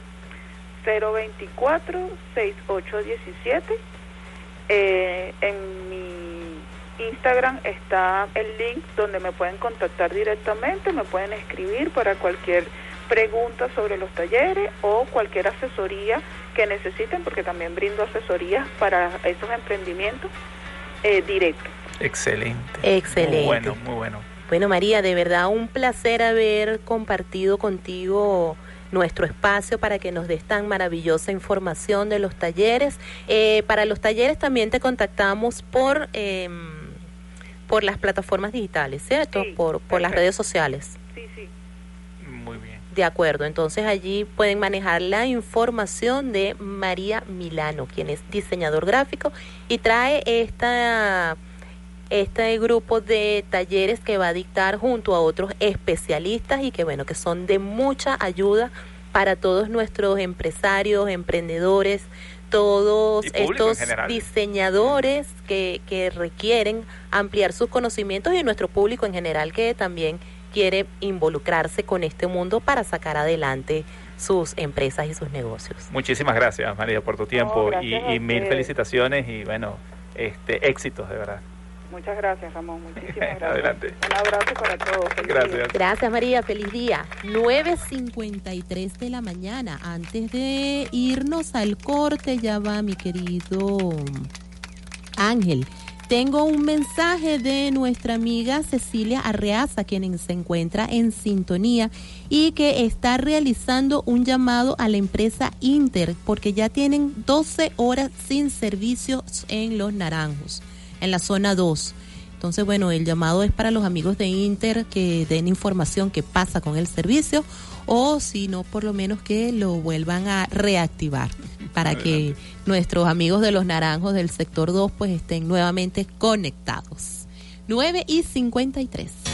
024 6817. Eh, en mi Instagram está el link donde me pueden contactar directamente, me pueden escribir para cualquier pregunta sobre los talleres o cualquier asesoría que necesiten, porque también brindo asesorías para esos emprendimientos eh, directos. Excelente. Excelente. Muy bueno, muy bueno. Bueno, María, de verdad un placer haber compartido contigo nuestro espacio para que nos des tan maravillosa información de los talleres. Eh, para los talleres también te contactamos por eh, por las plataformas digitales, ¿cierto? por por las redes sociales. Sí, sí. Muy bien. De acuerdo, entonces allí pueden manejar la información de María Milano, quien es diseñador gráfico y trae esta este grupo de talleres que va a dictar junto a otros especialistas y que bueno, que son de mucha ayuda para todos nuestros empresarios, emprendedores, todos estos diseñadores que, que requieren ampliar sus conocimientos y nuestro público en general que también quiere involucrarse con este mundo para sacar adelante sus empresas y sus negocios. Muchísimas gracias, María, por tu tiempo y, mil felicitaciones y bueno, este éxitos de verdad. Muchas gracias, Ramón. Muchísimas [laughs] gracias. Adelante. Un abrazo para todos. Feliz Gracias. día. Gracias María, feliz día. 9.53 de la mañana. Antes de irnos al corte, ya va mi querido Ángel. Tengo un mensaje de nuestra amiga Cecilia Arreaza, quien se encuentra en sintonía y que está realizando un llamado a la empresa Inter porque ya tienen 12 horas sin servicios en Los Naranjos, en la zona 2. Entonces, bueno, el llamado es para los amigos de Inter que den información qué pasa con el servicio o si no, por lo menos que lo vuelvan a reactivar para que nuestros amigos de los naranjos del sector 2 pues estén nuevamente conectados. 9 y 53.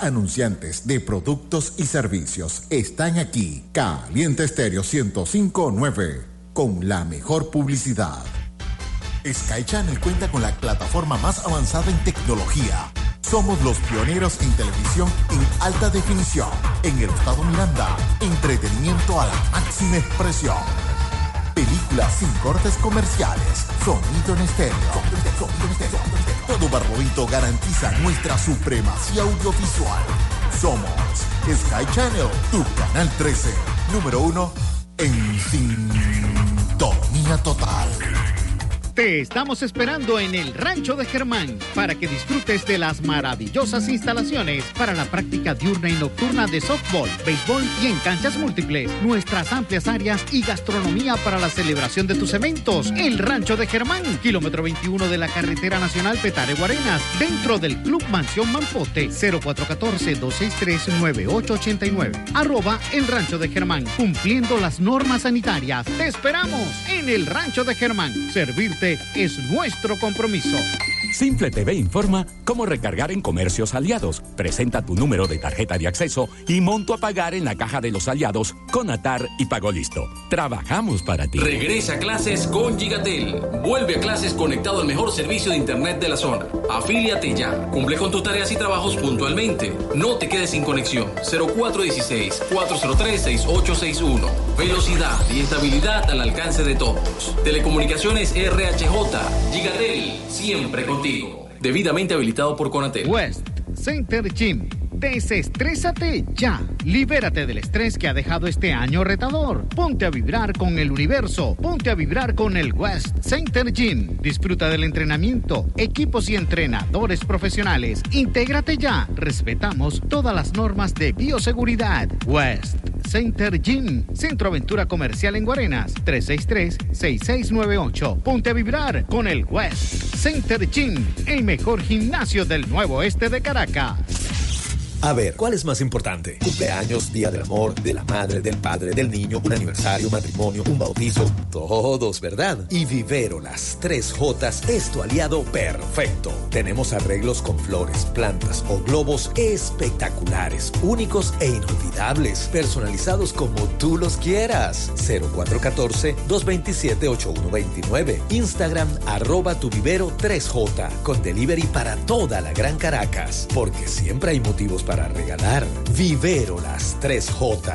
Anunciantes de productos y servicios están aquí. Caliente Estéreo 1059 con la mejor publicidad. Sky Channel cuenta con la plataforma más avanzada en tecnología. Somos los pioneros en televisión en alta definición. En el estado Miranda, entretenimiento a la máxima expresión. Películas sin cortes comerciales. Sonido en estéreo. Todo Barlovito garantiza nuestra supremacía audiovisual. Somos Sky Channel, tu canal 13, número uno en sintonía total. Te estamos esperando en el Rancho de Germán para que disfrutes de las maravillosas instalaciones para la práctica diurna y nocturna de softball, béisbol y en canchas múltiples, nuestras amplias áreas y gastronomía para la celebración de tus eventos. El Rancho de Germán, kilómetro 21 de la carretera nacional Petare Guarenas, dentro del Club Mansión Mampote, 0414-263-9889. Arroba el Rancho de Germán, cumpliendo las normas sanitarias. Te esperamos en el Rancho de Germán. Servirte es nuestro compromiso. Simple TV informa cómo recargar en comercios aliados. Presenta tu número de tarjeta de acceso y monto a pagar en la caja de los aliados con Atar y Pago Listo. Trabajamos para ti. Regresa a clases con Gigatel. Vuelve a clases conectado al mejor servicio de internet de la zona. Afíliate ya. Cumple con tus tareas y trabajos puntualmente. No te quedes sin conexión. 0416-403-6861. Velocidad y estabilidad al alcance de todos. Telecomunicaciones RHJ. Gigatel. Siempre contigo. Debidamente habilitado por Conatel. West Center Gym. Desestrésate ya. Libérate del estrés que ha dejado este año retador. Ponte a vibrar con el universo. Ponte a vibrar con el West Center Gym. Disfruta del entrenamiento, equipos y entrenadores profesionales. Intégrate ya. Respetamos todas las normas de bioseguridad. West Center Gym. Centro Aventura Comercial en Guarenas. 363-6698. Ponte a vibrar con el West Center Gym. El mejor gimnasio del nuevo oeste de Caracas. A ver, ¿cuál es más importante? Cumpleaños, día del amor, de la madre, del padre, del niño, un aniversario, matrimonio, un bautizo. Todos, ¿verdad? Y Vivero, las tres Jotas, es tu aliado perfecto. Tenemos arreglos con flores, plantas o globos espectaculares, únicos e inolvidables, personalizados como tú los quieras. 0414-227-8129. Instagram, arroba tu vivero 3J, con delivery para toda la Gran Caracas, porque siempre hay motivos para regalar. Vivero las 3J.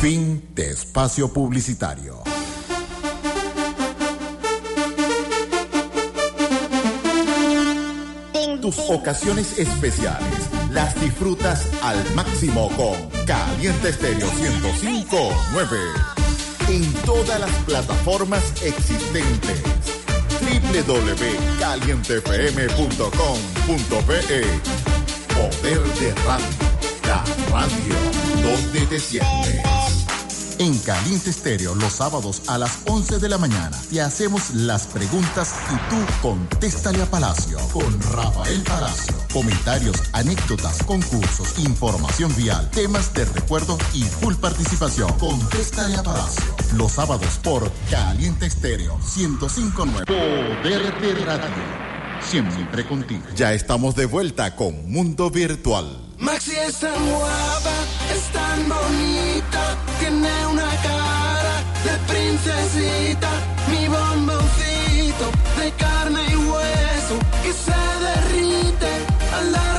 Fin de espacio publicitario. Tus ocasiones especiales las disfrutas al máximo con Caliente Estéreo 1059 en todas las plataformas existentes www.calientefm.com.pe Poder de Radio, la radio donde te sientes. En Caliente Estéreo los sábados a las 11 de la mañana te hacemos las preguntas y tú contéstale a Palacio con Rafael Palacio. Comentarios, anécdotas, concursos, información vial, temas de recuerdo y full participación. Contéstale a Palacio. Los sábados por Caliente Estéreo 1059. Poder de Radio. Siempre contigo. Ya estamos de vuelta con Mundo Virtual. Maxi es tan guapa, es tan bonita, tiene una cara de princesita, mi bomboncito de carne y hueso que se derrite al darme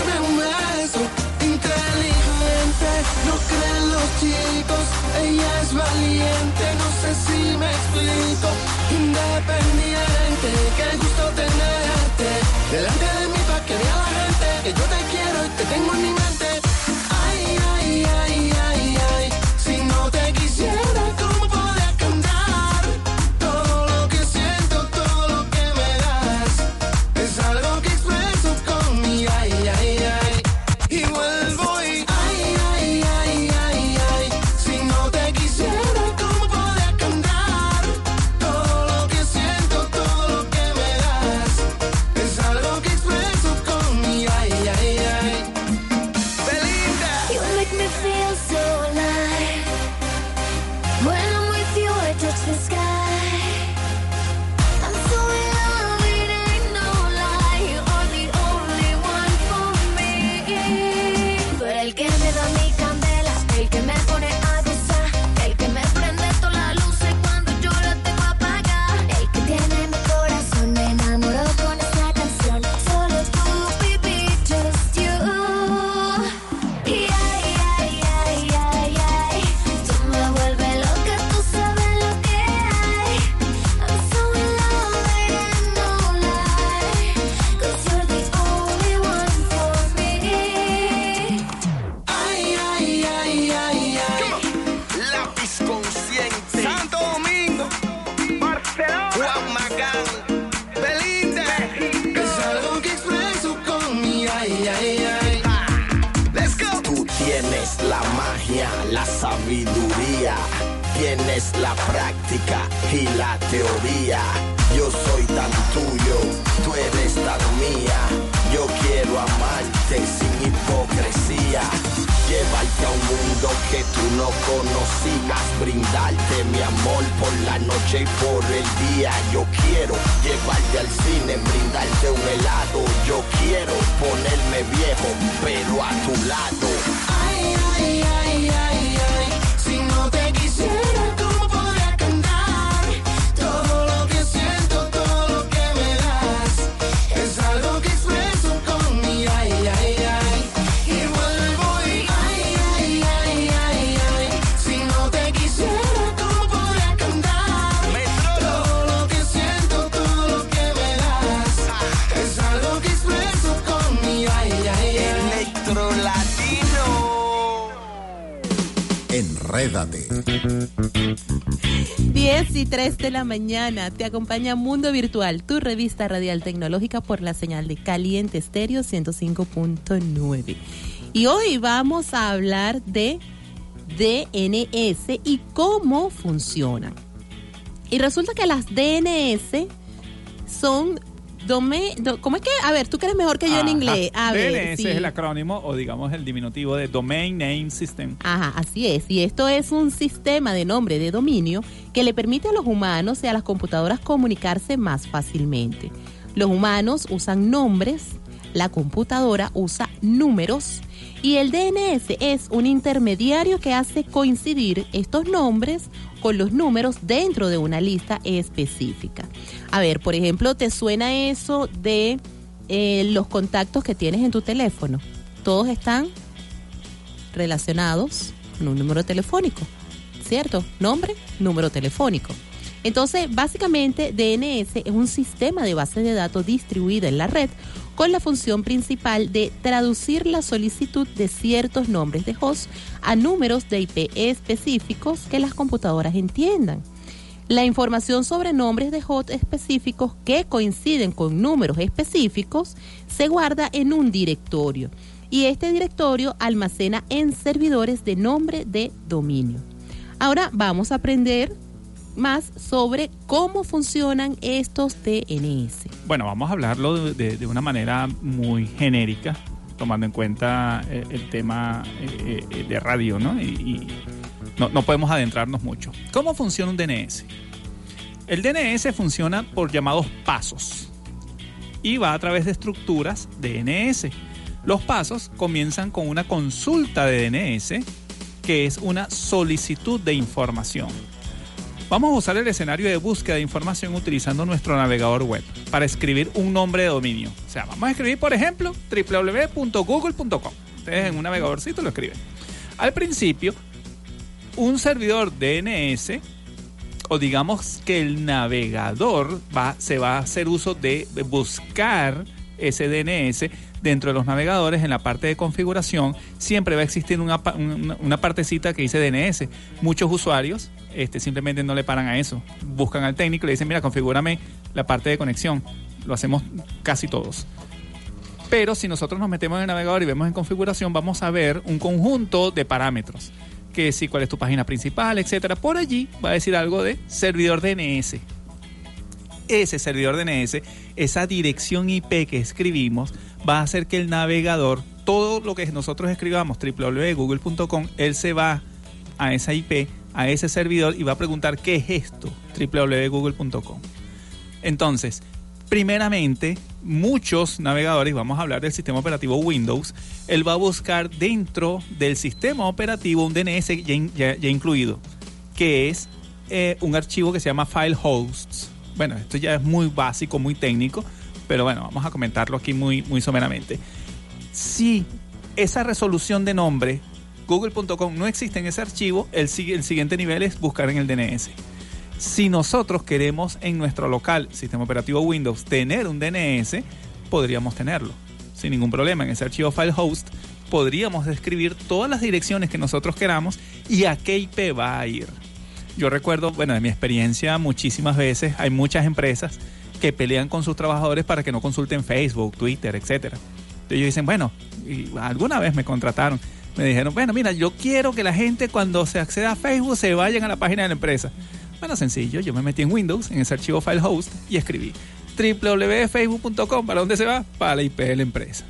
no creen los chicos, ella es valiente, no sé si me explico. Independiente, qué gusto tenerte delante de mí para que vea la gente que yo te quiero y te tengo en mi mente. 3 de la mañana te acompaña Mundo Virtual, tu revista radial tecnológica por la señal de Caliente Estéreo 105.9. Y hoy vamos a hablar de DNS y cómo funcionan. Y resulta que las DNS son Dome- do- ¿Cómo es que? A ver, tú que eres mejor que yo en inglés. A ver, DNS sí. es el acrónimo o digamos el diminutivo de Domain Name System. Ajá, así es. Y esto es un sistema de nombre de dominio que le permite a los humanos y a las computadoras comunicarse más fácilmente. Los humanos usan nombres, la computadora usa números y el DNS es un intermediario que hace coincidir estos nombres con los números dentro de una lista específica. A ver, por ejemplo, ¿te suena eso de eh, los contactos que tienes en tu teléfono? Todos están relacionados con un número telefónico, ¿cierto? Nombre, número telefónico. Entonces, básicamente, DNS es un sistema de base de datos distribuida en la red con la función principal de traducir la solicitud de ciertos nombres de host a números de IP específicos que las computadoras entiendan. La información sobre nombres de host específicos que coinciden con números específicos se guarda en un directorio y este directorio almacena en servidores de nombre de dominio. Ahora vamos a aprender más sobre cómo funcionan estos DNS. Bueno, vamos a hablarlo de, una manera muy genérica, tomando en cuenta eh, el tema eh, eh, de radio, ¿no? Y, y no, no podemos adentrarnos mucho. ¿Cómo funciona un DNS? El DNS funciona por llamados pasos y va a través de estructuras DNS. Los pasos comienzan con una consulta de DNS, que es una solicitud de información. Vamos a usar el escenario de búsqueda de información utilizando nuestro navegador web para escribir un nombre de dominio. O sea, vamos a escribir, por ejemplo, www.google.com. Ustedes en un navegadorcito lo escriben. Al principio, un servidor DNS, o digamos que el navegador va, se va a hacer uso de buscar ese DNS dentro de los navegadores en la parte de configuración siempre va a existir una, una, una partecita que dice DNS muchos usuarios este, simplemente no le paran a eso buscan al técnico y le dicen mira configúrame la parte de conexión lo hacemos casi todos pero si nosotros nos metemos en el navegador y vemos en configuración, vamos a ver un conjunto de parámetros. Que si cuál es tu página principal, etcétera. Por allí va a decir algo de servidor DNS. Ese servidor DNS, esa dirección IP que escribimos, va a hacer que el navegador, todo lo que nosotros escribamos, www.google.com, él se va a esa IP, a ese servidor y va a preguntar qué es esto, www.google.com. Entonces, primeramente, muchos navegadores, vamos a hablar del sistema operativo Windows, él va a buscar dentro del sistema operativo un DNS ya, ya- ya incluido, que es eh, un archivo que se llama File Hosts. Bueno, esto ya es muy básico, muy técnico, pero bueno, vamos a comentarlo aquí muy, muy someramente. Si esa resolución de nombre, google.com, no existe en ese archivo, el, si- el siguiente nivel es buscar en el DNS. Si nosotros queremos en nuestro local sistema operativo Windows tener un DNS, podríamos tenerlo sin ningún problema. En ese archivo file host podríamos describir todas las direcciones que nosotros queramos y a qué IP va a ir. Yo recuerdo, bueno, de mi experiencia muchísimas veces hay muchas empresas que pelean con sus trabajadores para que no consulten Facebook, Twitter. Entonces ellos dicen, bueno, alguna vez me contrataron. Me dijeron, bueno, mira, yo quiero que la gente cuando se acceda a Facebook se vayan a la página de la empresa. Bueno, sencillo, yo me metí en Windows, en ese archivo file host y escribí www.facebook.com. ¿Para dónde se va? Para la IP de la empresa.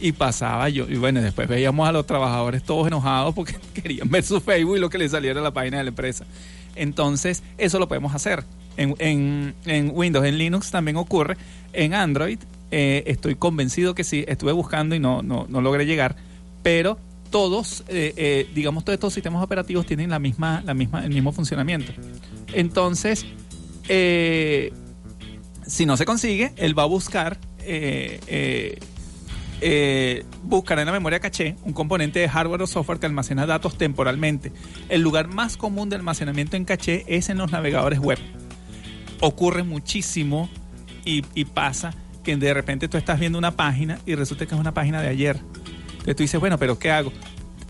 Y pasaba yo, y bueno, después veíamos a los trabajadores todos enojados porque [laughs] querían ver su Facebook y lo que les saliera a la página de la empresa. Entonces, eso lo podemos hacer. En, en- en Windows, en Linux también ocurre. En Android, eh, estoy convencido que sí, estuve buscando y no, no, no logré llegar. Pero todos, eh, eh, digamos, todos estos sistemas operativos tienen la misma, la misma, el mismo funcionamiento. Entonces, eh, si no se consigue, él va a buscar, eh, eh, buscar en la memoria caché un componente de hardware o software que almacena datos temporalmente. El lugar más común de almacenamiento en caché es en los navegadores web. Ocurre muchísimo y pasa que de repente tú estás viendo una página y resulta que es una página de ayer. Entonces tú dices, bueno, pero ¿qué hago?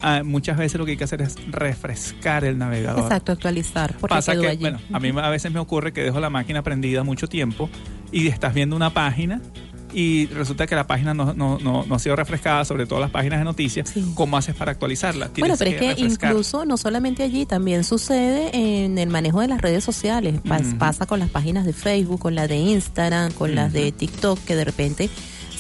Ah, muchas veces lo que hay que hacer es refrescar el navegador. Exacto, actualizar. Porque Pasa que, allí. bueno, a mí a veces me ocurre que dejo la máquina prendida mucho tiempo y estás viendo una página y resulta que la página no, no, no, no ha sido refrescada, sobre todo las páginas de noticias, ¿cómo haces para actualizarla? Bueno, Tienes pero es que refrescar. incluso no solamente allí, también sucede en el manejo de las redes sociales. Pas- Ujú. Pasa con las páginas de Facebook, con las de Instagram, con las de TikTok, que de repente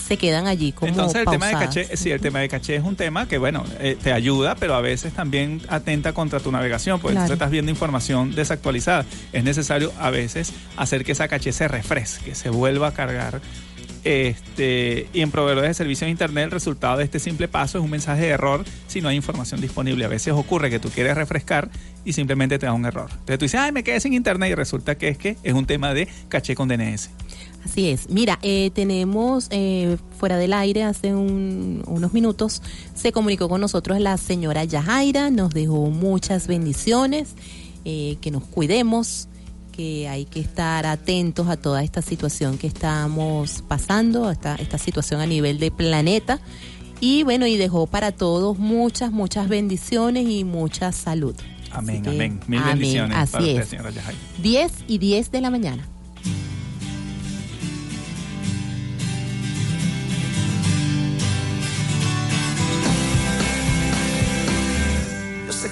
se quedan allí como Entonces el tema de caché, sí, el tema de caché es un tema que bueno, eh, te ayuda, pero a veces también atenta contra tu navegación, porque Claro. tú estás viendo información desactualizada. Es necesario a veces hacer que esa caché se refresque, se vuelva a cargar. Este, y en proveedores de servicios de internet el resultado de este simple paso es un mensaje de error si no hay información disponible. A veces ocurre que tú quieres refrescar y simplemente te da un error. Entonces tú dices, ay, me quedé sin internet y resulta que es que es un tema de caché con DNS. Así es. Mira, eh, tenemos eh, fuera del aire hace un- unos minutos, se comunicó con nosotros la señora Yajaira, nos dejó muchas bendiciones, eh, que nos cuidemos, que hay que estar atentos a toda esta situación que estamos pasando, esta, esta situación a nivel de planeta. Y bueno, y dejó para todos muchas, muchas bendiciones y mucha salud. Amén, que, amén. Mil amén, bendiciones así para usted, señora Yajaira. 10 y 10 de la mañana.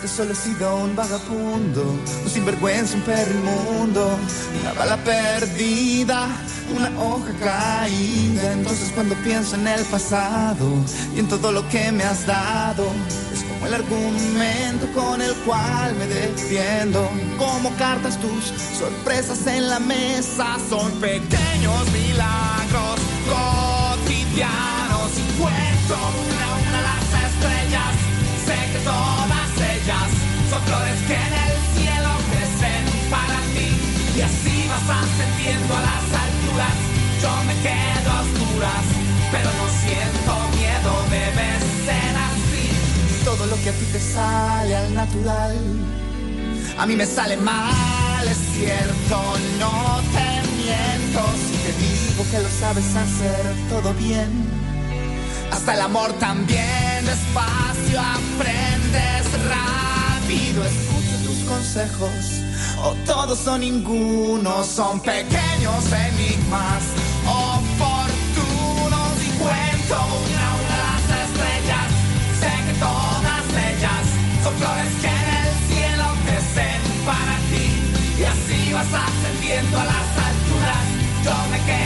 Que solo he sido un vagabundo, un sinvergüenza, un perro inmundo, una bala perdida, una hoja caída. Entonces cuando pienso en el pasado y en todo lo que me has dado, es como el argumento con el cual me defiendo. Como cartas tus sorpresas en la mesa son pequeños milagros cotidianos y cuento una una las estrellas. Sé que todas que en el cielo crecen para ti. Y así vas ascendiendo a las alturas. Yo me quedo a oscuras, pero no siento miedo, debe ser así. Todo lo que a ti te sale al natural, a mí me sale mal, es cierto, no te miento. Si te digo que lo sabes hacer todo bien. Hasta el amor también despacio aprendes rápido. Escucho tus consejos, o todos o ninguno. Son pequeños enigmas oportunos y cuento una a una las estrellas. Sé que todas ellas son flores que en el cielo crecen para ti. Y así vas ascendiendo a las alturas. Yo me quedo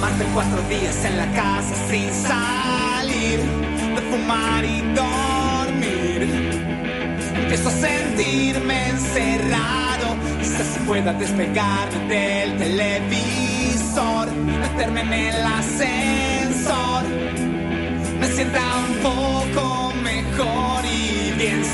más cuatro días en la casa sin salir, de fumar y dormir. Empiezo a sentirme encerrado, quizás pueda despegarme del televisor, meterme en el ascensor, me sienta un poco mejor y bien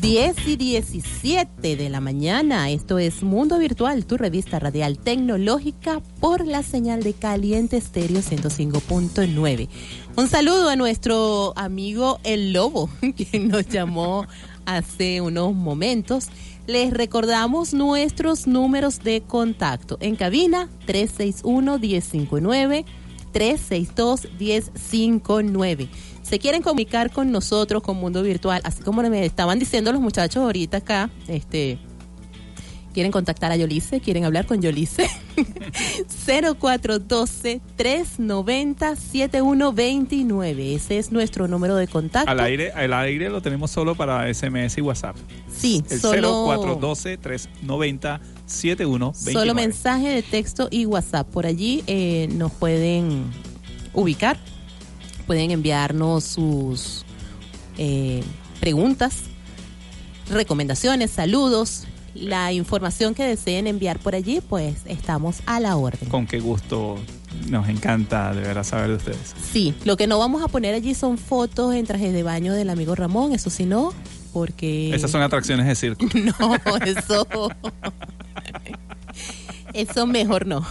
10 y 17 de la mañana. Esto es Mundo Virtual, tu revista radial tecnológica por la señal de Caliente Estéreo 105.9. Un saludo a nuestro amigo El Lobo, [laughs] quien nos llamó hace unos momentos. Les recordamos nuestros números de contacto. En cabina 361-1059, 362-1059 se quieren comunicar con nosotros, con Mundo Virtual, así como me estaban diciendo los muchachos ahorita acá, este, quieren contactar a Yolice, quieren hablar con Yolice, [laughs] 0412-390-7129. Ese es nuestro número de contacto. Al aire, al aire lo tenemos solo para SMS y WhatsApp. Sí, El solo, 0412-390-7129. solo mensaje de texto y WhatsApp. Por allí eh, nos pueden ubicar, pueden enviarnos sus eh, preguntas, recomendaciones, saludos, la información que deseen enviar por allí, pues estamos a la orden. Con qué gusto nos encanta de verdad saber de ustedes. Sí, lo que no vamos a poner allí son fotos en trajes de baño del amigo Ramón, eso sí no, porque... Esas son atracciones de circo. [laughs] No, eso... [laughs] Eso mejor no.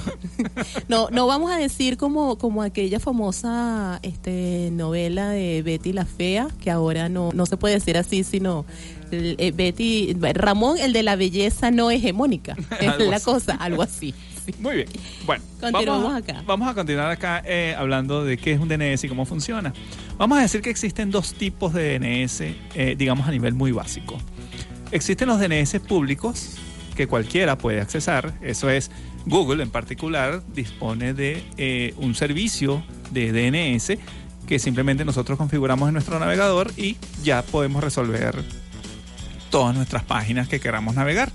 No, no vamos a decir como, como aquella famosa este, novela de Betty la Fea, que ahora no, no se puede decir así, sino eh, Betty, Ramón, el de la belleza no hegemónica. [laughs] Es la así. cosa, algo así. Muy bien. Bueno, Continuamos vamos, a- acá. Vamos a continuar acá eh, hablando de qué es un DNS y cómo funciona. Vamos a decir que existen dos tipos de DNS, eh, digamos a nivel muy básico. Existen los DNS públicos que cualquiera puede accesar. Eso es, Google en particular dispone de eh, un servicio de DNS que simplemente nosotros configuramos en nuestro navegador y ya podemos resolver todas nuestras páginas que queramos navegar.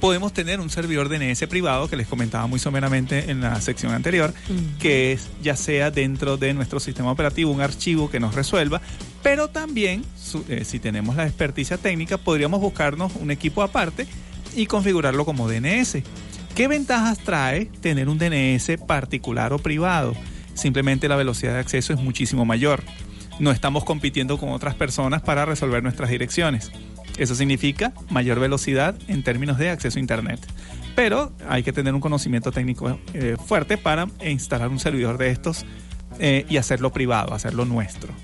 Podemos tener un servidor DNS privado que les comentaba muy someramente en la sección anterior, que es ya sea dentro de nuestro sistema operativo un archivo que nos resuelva, pero también su- eh, si tenemos la experticia técnica podríamos buscarnos un equipo aparte y configurarlo como DNS. ¿Qué ventajas trae tener un DNS particular o privado? Simplemente la velocidad de acceso es muchísimo mayor. No estamos compitiendo con otras personas para resolver nuestras direcciones. Eso significa mayor velocidad en términos de acceso a Internet. Pero hay que tener un conocimiento técnico eh, fuerte para instalar un servidor de estos eh, y hacerlo privado, hacerlo nuestro.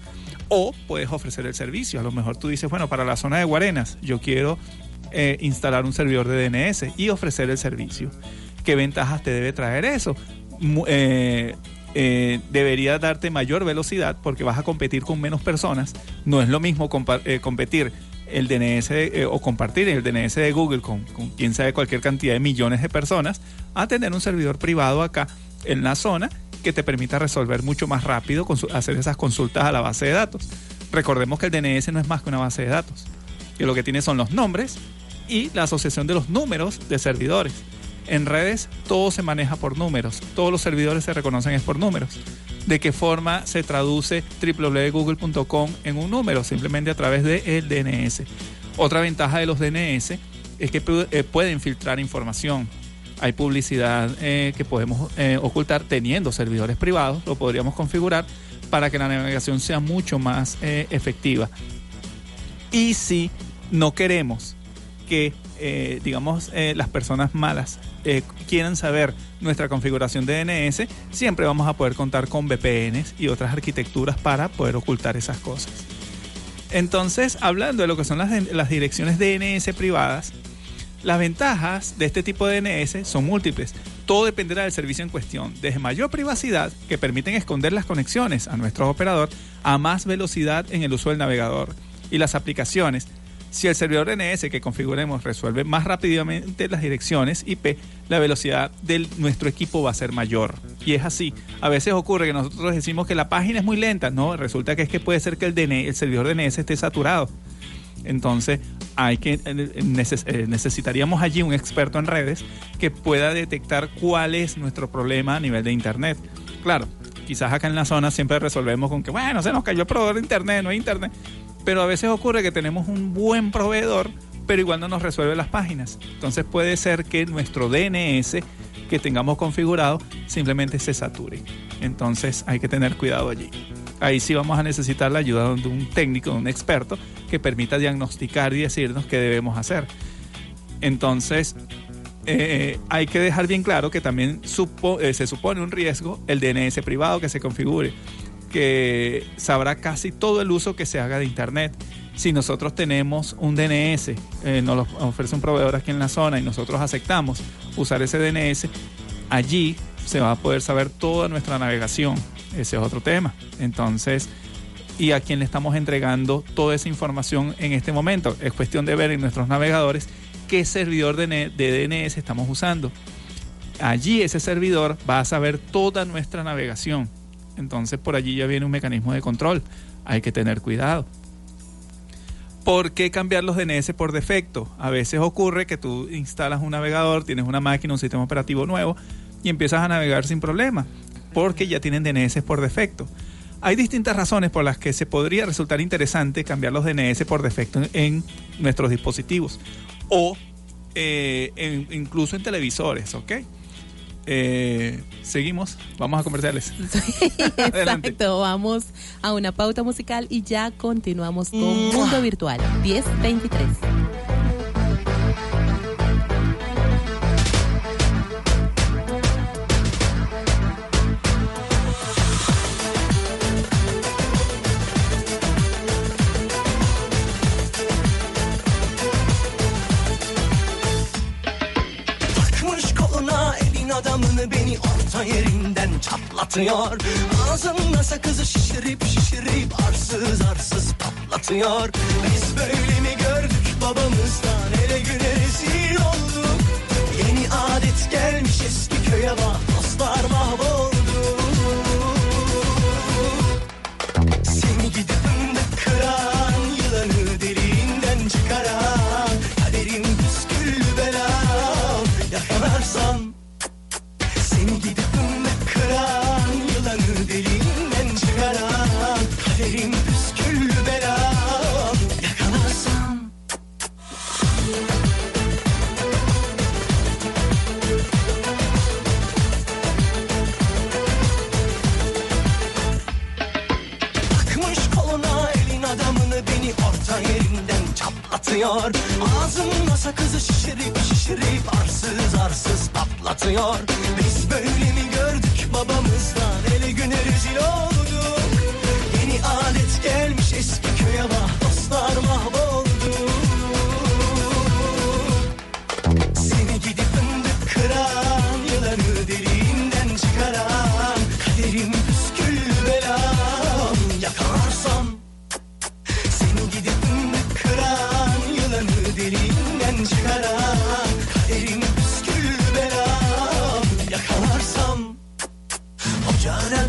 O puedes ofrecer el servicio. A lo mejor tú dices, bueno, para la zona de Guarenas, yo quiero eh, instalar un servidor de DNS y ofrecer el servicio. ¿Qué ventajas te debe traer eso? Eh, eh, debería darte mayor velocidad porque vas a competir con menos personas. No es lo mismo competir el DNS o compartir el DNS de Google con, con quién sabe cualquier cantidad de millones de personas a tener un servidor privado acá en la zona que te permita resolver mucho más rápido, hacer esas consultas a la base de datos. Recordemos que el DNS no es más que una base de datos, que lo que tiene son los nombres y la asociación de los números de servidores. En redes todo se maneja por números, todos los servidores se reconocen es por números. ¿De qué forma se traduce www.google.com en un número? Simplemente a través del DNS. Otra ventaja de los DNS es que eh, pueden filtrar información. Hay publicidad eh, que podemos eh, ocultar teniendo servidores privados, lo podríamos configurar para que la navegación sea mucho más efectiva. Y si no queremos que, eh, digamos, eh, las personas malas eh, quieran saber nuestra configuración de DNS, siempre vamos a poder contar con VPNs y otras arquitecturas para poder ocultar esas cosas. Entonces, hablando de lo que son las, las direcciones DNS privadas, las ventajas de este tipo de DNS son múltiples. Todo dependerá del servicio en cuestión, desde mayor privacidad, que permiten esconder las conexiones a nuestro operador, a más velocidad en el uso del navegador y las aplicaciones. Si el servidor DNS que configuremos resuelve más rápidamente las direcciones IP, la velocidad de nuestro equipo va a ser mayor. Y es así. A veces ocurre que nosotros decimos que la página es muy lenta. No, resulta que es que puede ser que el, DNS, el servidor DNS esté saturado. Entonces, hay que eh, eh, necesitaríamos allí un experto en redes que pueda detectar cuál es nuestro problema a nivel de internet. Claro, quizás acá en la zona siempre resolvemos con que, bueno, se nos cayó el proveedor de internet, no hay internet. Pero a veces ocurre que tenemos un buen proveedor, pero igual no nos resuelve las páginas. Entonces puede ser que nuestro DNS que tengamos configurado simplemente se sature. Entonces hay que tener cuidado allí. Ahí sí vamos a necesitar la ayuda de un técnico, de un experto que permita diagnosticar y decirnos qué debemos hacer. Entonces, eh, hay que dejar bien claro que también eh, se supone un riesgo el DNS privado que se configure, que sabrá casi todo el uso que se haga de Internet. Si nosotros tenemos un DNS, eh, nos lo ofrece un proveedor aquí en la zona y nosotros aceptamos usar ese DNS, allí se va a poder saber toda nuestra navegación. Ese es otro tema. Entonces, y a quién le estamos entregando toda esa información en este momento. Es cuestión de ver en nuestros navegadores qué servidor de DNS estamos usando. Allí ese servidor va a saber toda nuestra navegación. Entonces por allí ya viene un mecanismo de control. Hay que tener cuidado. ¿Por qué cambiar los DNS por defecto? A veces ocurre que tú instalas un navegador, tienes una máquina, un sistema operativo nuevo y empiezas a navegar sin problema, porque ya tienen DNS por defecto. Hay distintas razones por las que se podría resultar interesante cambiar los DNS por defecto en, nuestros dispositivos o eh, en- incluso en televisores, ¿ok? Eh, seguimos, vamos a comerciales. [laughs] Exacto, vamos a una pauta musical y ya continuamos con Mundo Virtual 1023. orta yerinden çatlatıyor. Ağzında sakızı şişirip şişirip arsız arsız patlatıyor. Biz böyle mi gördük babamızdan? Ele güne rezil olduk. Yeni adet gelmiş eski köye bak. Dostlar mahvoldu çatlatıyor Ağzımda sakızı şişirip şişirip arsız arsız patlatıyor. Biz böyle mi gördük babamızdan John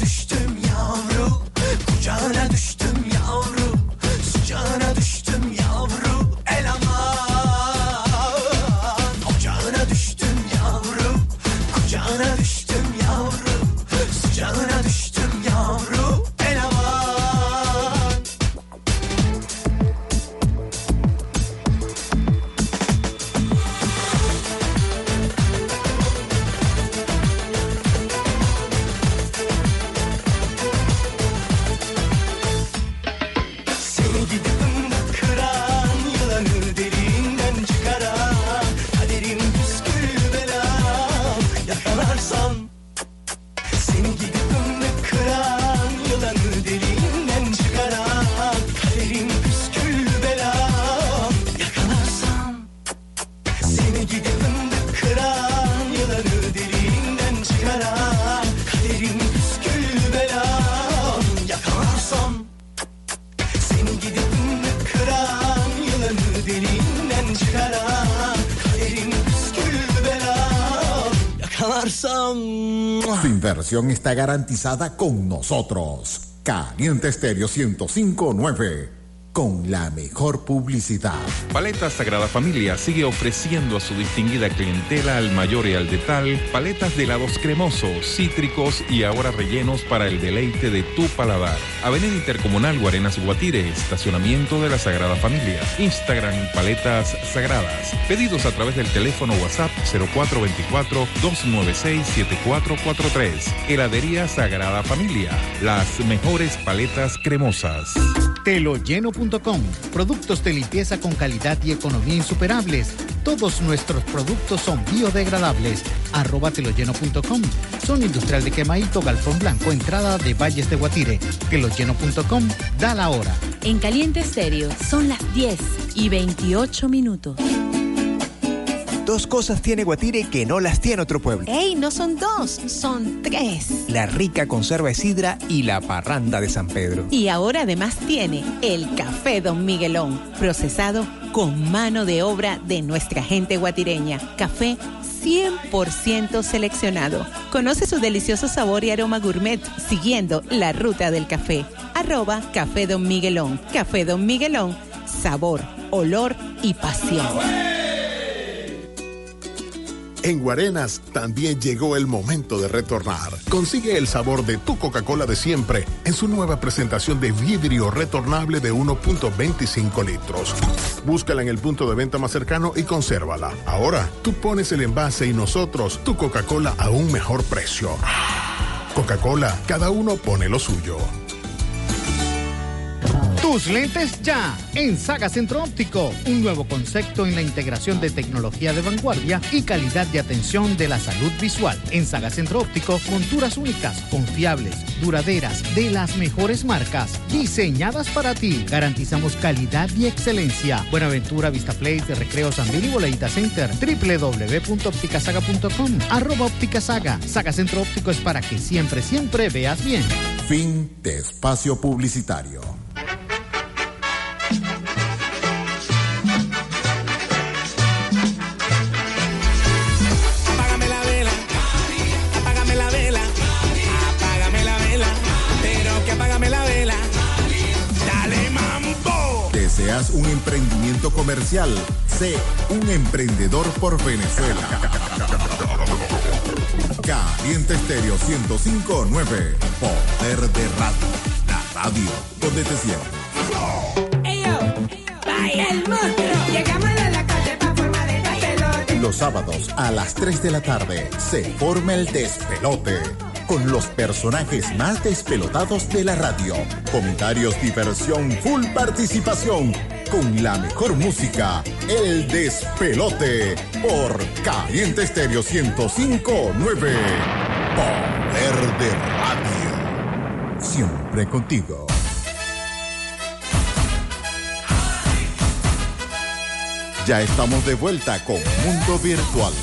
Está garantizada con nosotros. Caliente Estéreo 1059. Con la mejor publicidad. Paletas Sagrada Familia sigue ofreciendo a su distinguida clientela al mayor y al detal paletas de helados cremosos, cítricos y ahora rellenos para el deleite de tu paladar. Avenida Intercomunal Guarenas Guatire, estacionamiento de la Sagrada Familia. Instagram Paletas Sagradas. Pedidos a través del teléfono WhatsApp 0424-296-7443. Heladería Sagrada Familia. Las mejores paletas cremosas. Teloyeno.com. Productos de limpieza con calidad y economía insuperables. Todos nuestros productos son biodegradables. Arroba teloyeno.com. Son industrial de quemadito, galfón blanco, entrada de Valles de Guatire. Teloyeno.com. Da la hora. En Caliente Estéreo son las 10 y 28 minutos. Dos cosas tiene Guatire que no las tiene otro pueblo. ¡Ey! No son dos, son tres. La rica conserva de sidra y la parranda de San Pedro. Y ahora además tiene el café Don Miguelón, procesado con mano de obra de nuestra gente guatireña. Café 100% seleccionado. Conoce su delicioso sabor y aroma gourmet siguiendo la ruta del café. Arroba Café Don Miguelón. Café Don Miguelón. Sabor, olor y pasión. En Guarenas también llegó el momento de retornar. Consigue el sabor de tu Coca-Cola de siempre en su nueva presentación de vidrio retornable de 1.25 litros. Búscala en el punto de venta más cercano y consérvala. Ahora, tú pones el envase y nosotros tu Coca-Cola a un mejor precio. Coca-Cola, cada uno pone lo suyo. Tus lentes ya en Saga Centro Óptico, un nuevo concepto en la integración de tecnología de vanguardia y calidad de atención de la salud visual. En Saga Centro Óptico, monturas únicas, confiables, duraderas, de las mejores marcas, diseñadas para ti. Garantizamos calidad y excelencia. Buenaventura, Vista Place, de Recreo Sanvil y Boleita Center, www.opticasaga.com, arroba Óptica Saga. Saga Centro Óptico es para que siempre, siempre veas bien. Fin de espacio publicitario. ¿Deseas un emprendimiento comercial? Sé un emprendedor por Venezuela. Caliente Estéreo 1059. Poder de radio. La radio donde te sientes. Vaya el monstruo. El. Los sábados a las 3 de la tarde se forma el despelote. Con los personajes más despelotados de la radio. Comentarios, diversión, full participación. Con la mejor música. El despelote. Por Caliente Estéreo 1059. Poder de radio. Siempre contigo. Ya estamos de vuelta con Mundo Virtual.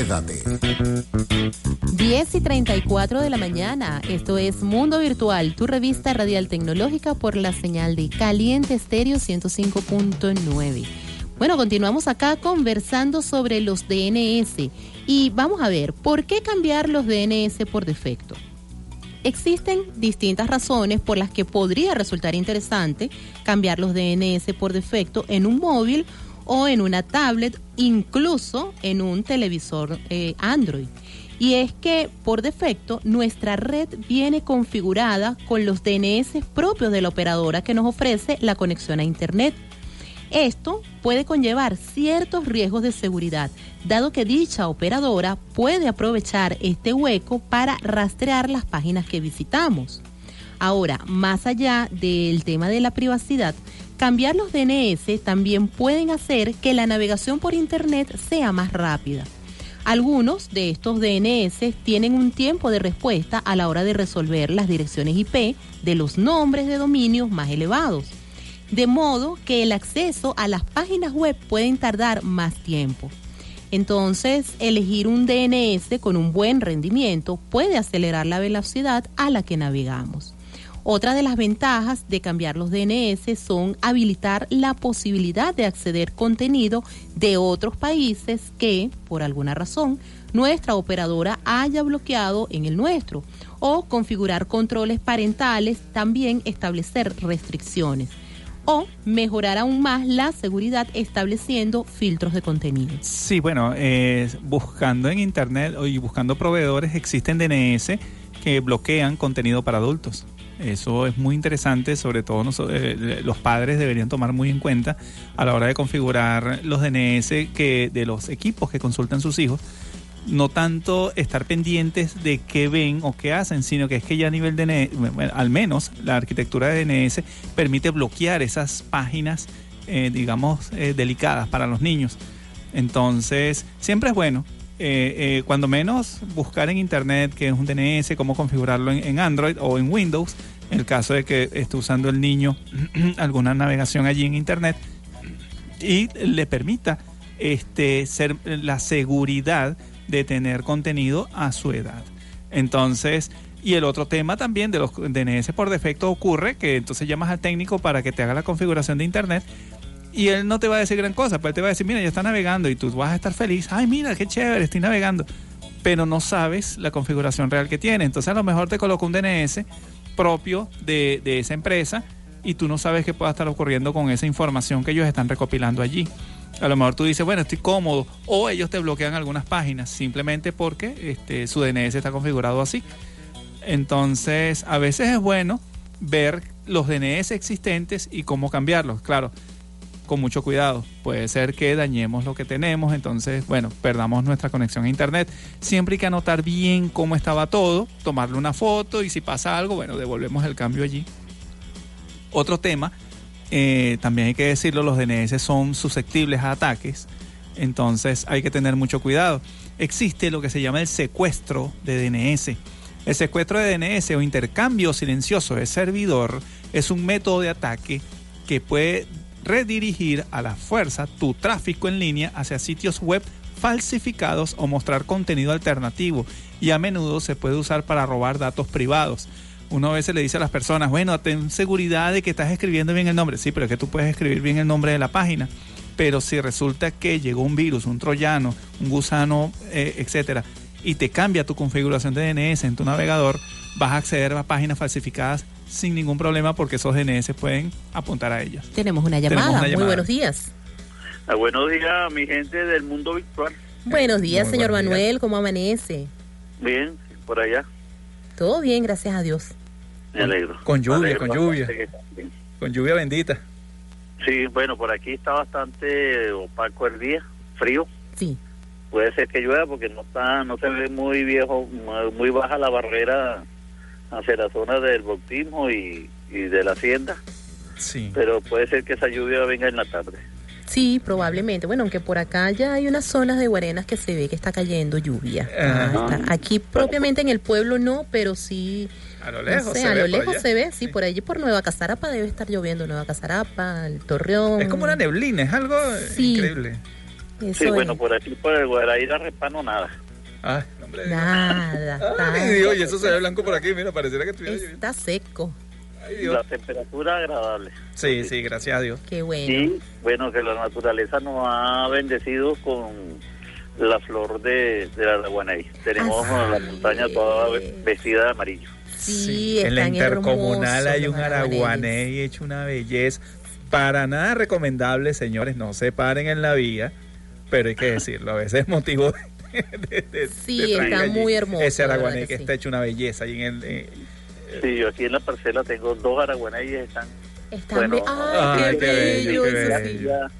Enrédate. 10 y 34 de la mañana. Esto es Mundo Virtual, tu revista radial tecnológica por la señal de Caliente Estéreo 105.9. Bueno, continuamos acá conversando sobre los DNS y vamos a ver, ¿por qué cambiar los DNS por defecto? Existen distintas razones por las que podría resultar interesante cambiar los DNS por defecto en un móvil o en una tablet, incluso en un televisor eh, Android. Y es que por defecto nuestra red viene configurada con los DNS propios de la operadora que nos ofrece la conexión a Internet. Esto puede conllevar ciertos riesgos de seguridad, dado que dicha operadora puede aprovechar este hueco para rastrear las páginas que visitamos. Ahora, más allá del tema de la privacidad, cambiar los DNS también pueden hacer que la navegación por Internet sea más rápida. Algunos de estos DNS tienen un tiempo de respuesta a la hora de resolver las direcciones IP de los nombres de dominios más elevados de modo que el acceso a las páginas web pueden tardar más tiempo. Entonces, elegir un DNS con un buen rendimiento puede acelerar la velocidad a la que navegamos. Otra de las ventajas de cambiar los DNS son habilitar la posibilidad de acceder contenido de otros países que, por alguna razón, nuestra operadora haya bloqueado en el nuestro o configurar controles parentales, también establecer restricciones o mejorar aún más la seguridad estableciendo filtros de contenido. Sí, bueno, eh, buscando en internet y buscando proveedores existen DNS que bloquean contenido para adultos. Eso es muy interesante, sobre todo eh, los padres deberían tomar muy en cuenta a la hora de configurar los DNS que de los equipos que consultan sus hijos. No tanto estar pendientes de qué ven o qué hacen, sino que es que ya a nivel DNS, al menos la arquitectura de DNS permite bloquear esas páginas, eh, digamos, eh, delicadas para los niños. Entonces, siempre es bueno, eh, eh, cuando menos, buscar en internet qué es un DNS, cómo configurarlo en, en Android o en Windows, en el caso de que esté usando el niño [clears throat] alguna navegación allí en internet y le permita este, ser, la seguridad de tener contenido a su edad. Entonces, y el otro tema también de los DNS por defecto ocurre que entonces llamas al técnico para que te haga la configuración de internet y él no te va a decir gran cosa, pero él te va a decir, mira, ya está navegando y tú vas a estar feliz, ay, mira, qué chévere, estoy navegando, pero no sabes la configuración real que tiene. Entonces a lo mejor te coloca un DNS propio de, de esa empresa y tú no sabes qué pueda estar ocurriendo con esa información que ellos están recopilando allí. A lo mejor tú dices, bueno, estoy cómodo, o ellos te bloquean algunas páginas simplemente porque este, su DNS está configurado así. Entonces, a veces es bueno ver los DNS existentes y cómo cambiarlos. Claro, con mucho cuidado. Puede ser que dañemos lo que tenemos, entonces, bueno, perdamos nuestra conexión a Internet. Siempre hay que anotar bien cómo estaba todo, tomarle una foto y si pasa algo, bueno, devolvemos el cambio allí. Otro tema, eh, también hay que decirlo, los DNS son susceptibles a ataques, entonces hay que tener mucho cuidado. Existe lo que se llama el secuestro de DNS. El secuestro de DNS o intercambio silencioso de servidor es un método de ataque que puede redirigir a la fuerza tu tráfico en línea hacia sitios web falsificados o mostrar contenido alternativo y a menudo se puede usar para robar datos privados. Uno a veces le dice a las personas, bueno, ten seguridad de que estás escribiendo bien el nombre. Sí, pero es que tú puedes escribir bien el nombre de la página. Pero si resulta que llegó un virus, un troyano, un gusano, eh, etcétera, y te cambia tu configuración de DNS en tu navegador, vas a acceder a páginas falsificadas sin ningún problema porque esos DNS pueden apuntar a ellas. Tenemos una llamada. Tenemos una Muy buenos días. Ah, buenos días, mi gente del mundo virtual. Buenos días, Muy señor buenos días. Manuel. ¿Cómo amanece? Bien, por allá. Todo bien, gracias a Dios. Me alegro. Con lluvia, alegro con lluvia. Con lluvia bendita. Sí, bueno, por aquí está bastante opaco el día, frío. Sí. Puede ser que llueva porque no está, no se ve muy viejo, muy baja la barrera hacia la zona del bautismo y, y de la hacienda. Sí. Pero puede ser que esa lluvia venga en la tarde. Sí, probablemente. Bueno, aunque por acá ya hay unas zonas de Guarenas que se ve que está cayendo lluvia. Ah, está. Aquí propiamente en el pueblo no, pero sí. A lo no lejos sé, se a ve lo lejos allá. se ve, sí, por allí por Nueva Casarapa debe estar lloviendo. Nueva Casarapa, el Torreón. Es como una neblina, es algo Sí. increíble. Eso sí, es. bueno, por aquí por el Guaraíra Repano nada. Ay, hombre. Nada. Ay, está- Dios, y eso se ve blanco por aquí, mira, pareciera que estuviera lloviendo. Está seco. La temperatura agradable. Sí, sí, gracias a Dios. Qué bueno. Y bueno, que la naturaleza nos ha bendecido con la flor de, de la Guanay. Tenemos la montaña toda vestida de amarillo. Sí, en la intercomunal hay un araguaney hecho una belleza. Para nada recomendable, señores, no se paren en la vía, pero hay que decirlo, a veces es motivo de, [laughs] de- de- Sí, de está allí muy hermoso, Ese araguaney que sí. está hecho una belleza. ahí en el, eh, Sí, yo aquí en la parcela tengo dos araguaneyes están. Están be- Ay, Ay, qué qué bello, bello, qué bello. Ya-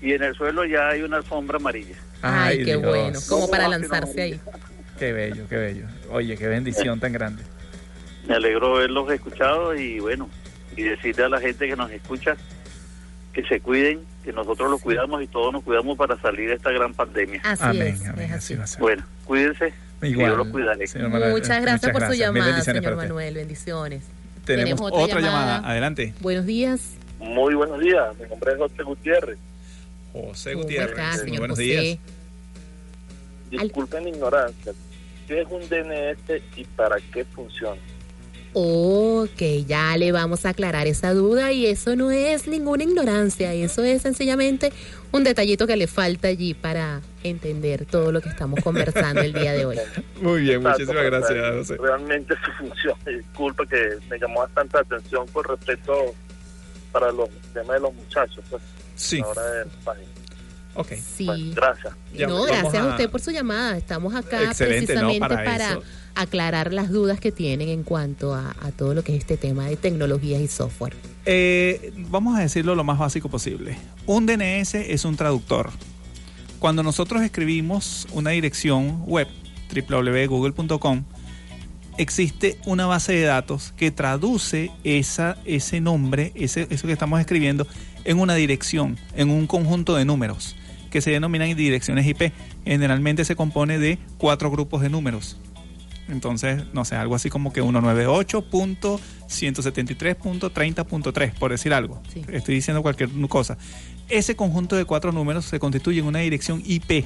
y en el suelo ya hay una alfombra amarilla. Ay, qué Dios. bueno. Como para ¿Cómo va que no lanzarse ahí. [laughs] Qué bello, qué bello. Oye, qué bendición tan grande. Me alegro haberlos escuchado y bueno, y decirle a la gente que nos escucha que se cuiden, que nosotros los cuidamos y todos nos cuidamos para salir de esta gran pandemia. Así Amén, es, amén, es así así. va a ser. Bueno, cuídense y Igual, yo los cuidaré. señor Manuel. Muchas gracias por su llamada, señor. Manuel. Bendiciones. Tenemos, otra, llamada. Adelante. Buenos días. Muy buenos días, mi nombre es José Gutiérrez. José ¿Cómo Gutiérrez. está, Muy señor buenos José? días. Disculpen mi ignorancia. ¿Qué es un DNS y para qué funciona? Ok, ya le vamos a aclarar esa duda y eso no es ninguna ignorancia, eso es sencillamente un detallito que le falta allí para entender todo lo que estamos conversando el día de hoy. [laughs] Muy bien, Exacto, muchísimas gracias, José. Realmente [laughs] su función. Disculpa que me llamó bastante la atención con respecto para los temas de los muchachos. Pues, Sí. Ahora del país. Ok. Sí. Gracias. No, vamos gracias a... usted por su llamada. Estamos acá Excelente, ¿no? precisamente Para aclarar las dudas que tienen en cuanto a, a todo lo que es este tema de tecnologías y software. Eh, vamos a decirlo lo más básico posible. Un DNS es un traductor. Cuando nosotros escribimos una dirección web, www.google.com, existe una base de datos que traduce esa, ese nombre, ese, eso que estamos escribiendo, en una dirección, en un conjunto de números, que se denominan direcciones IP. Generalmente se compone de cuatro grupos de números. Entonces, no sé, algo así como que 198.173.30.3, por decir algo. Estoy diciendo cualquier cosa. Ese conjunto de cuatro números se constituye en una dirección IP.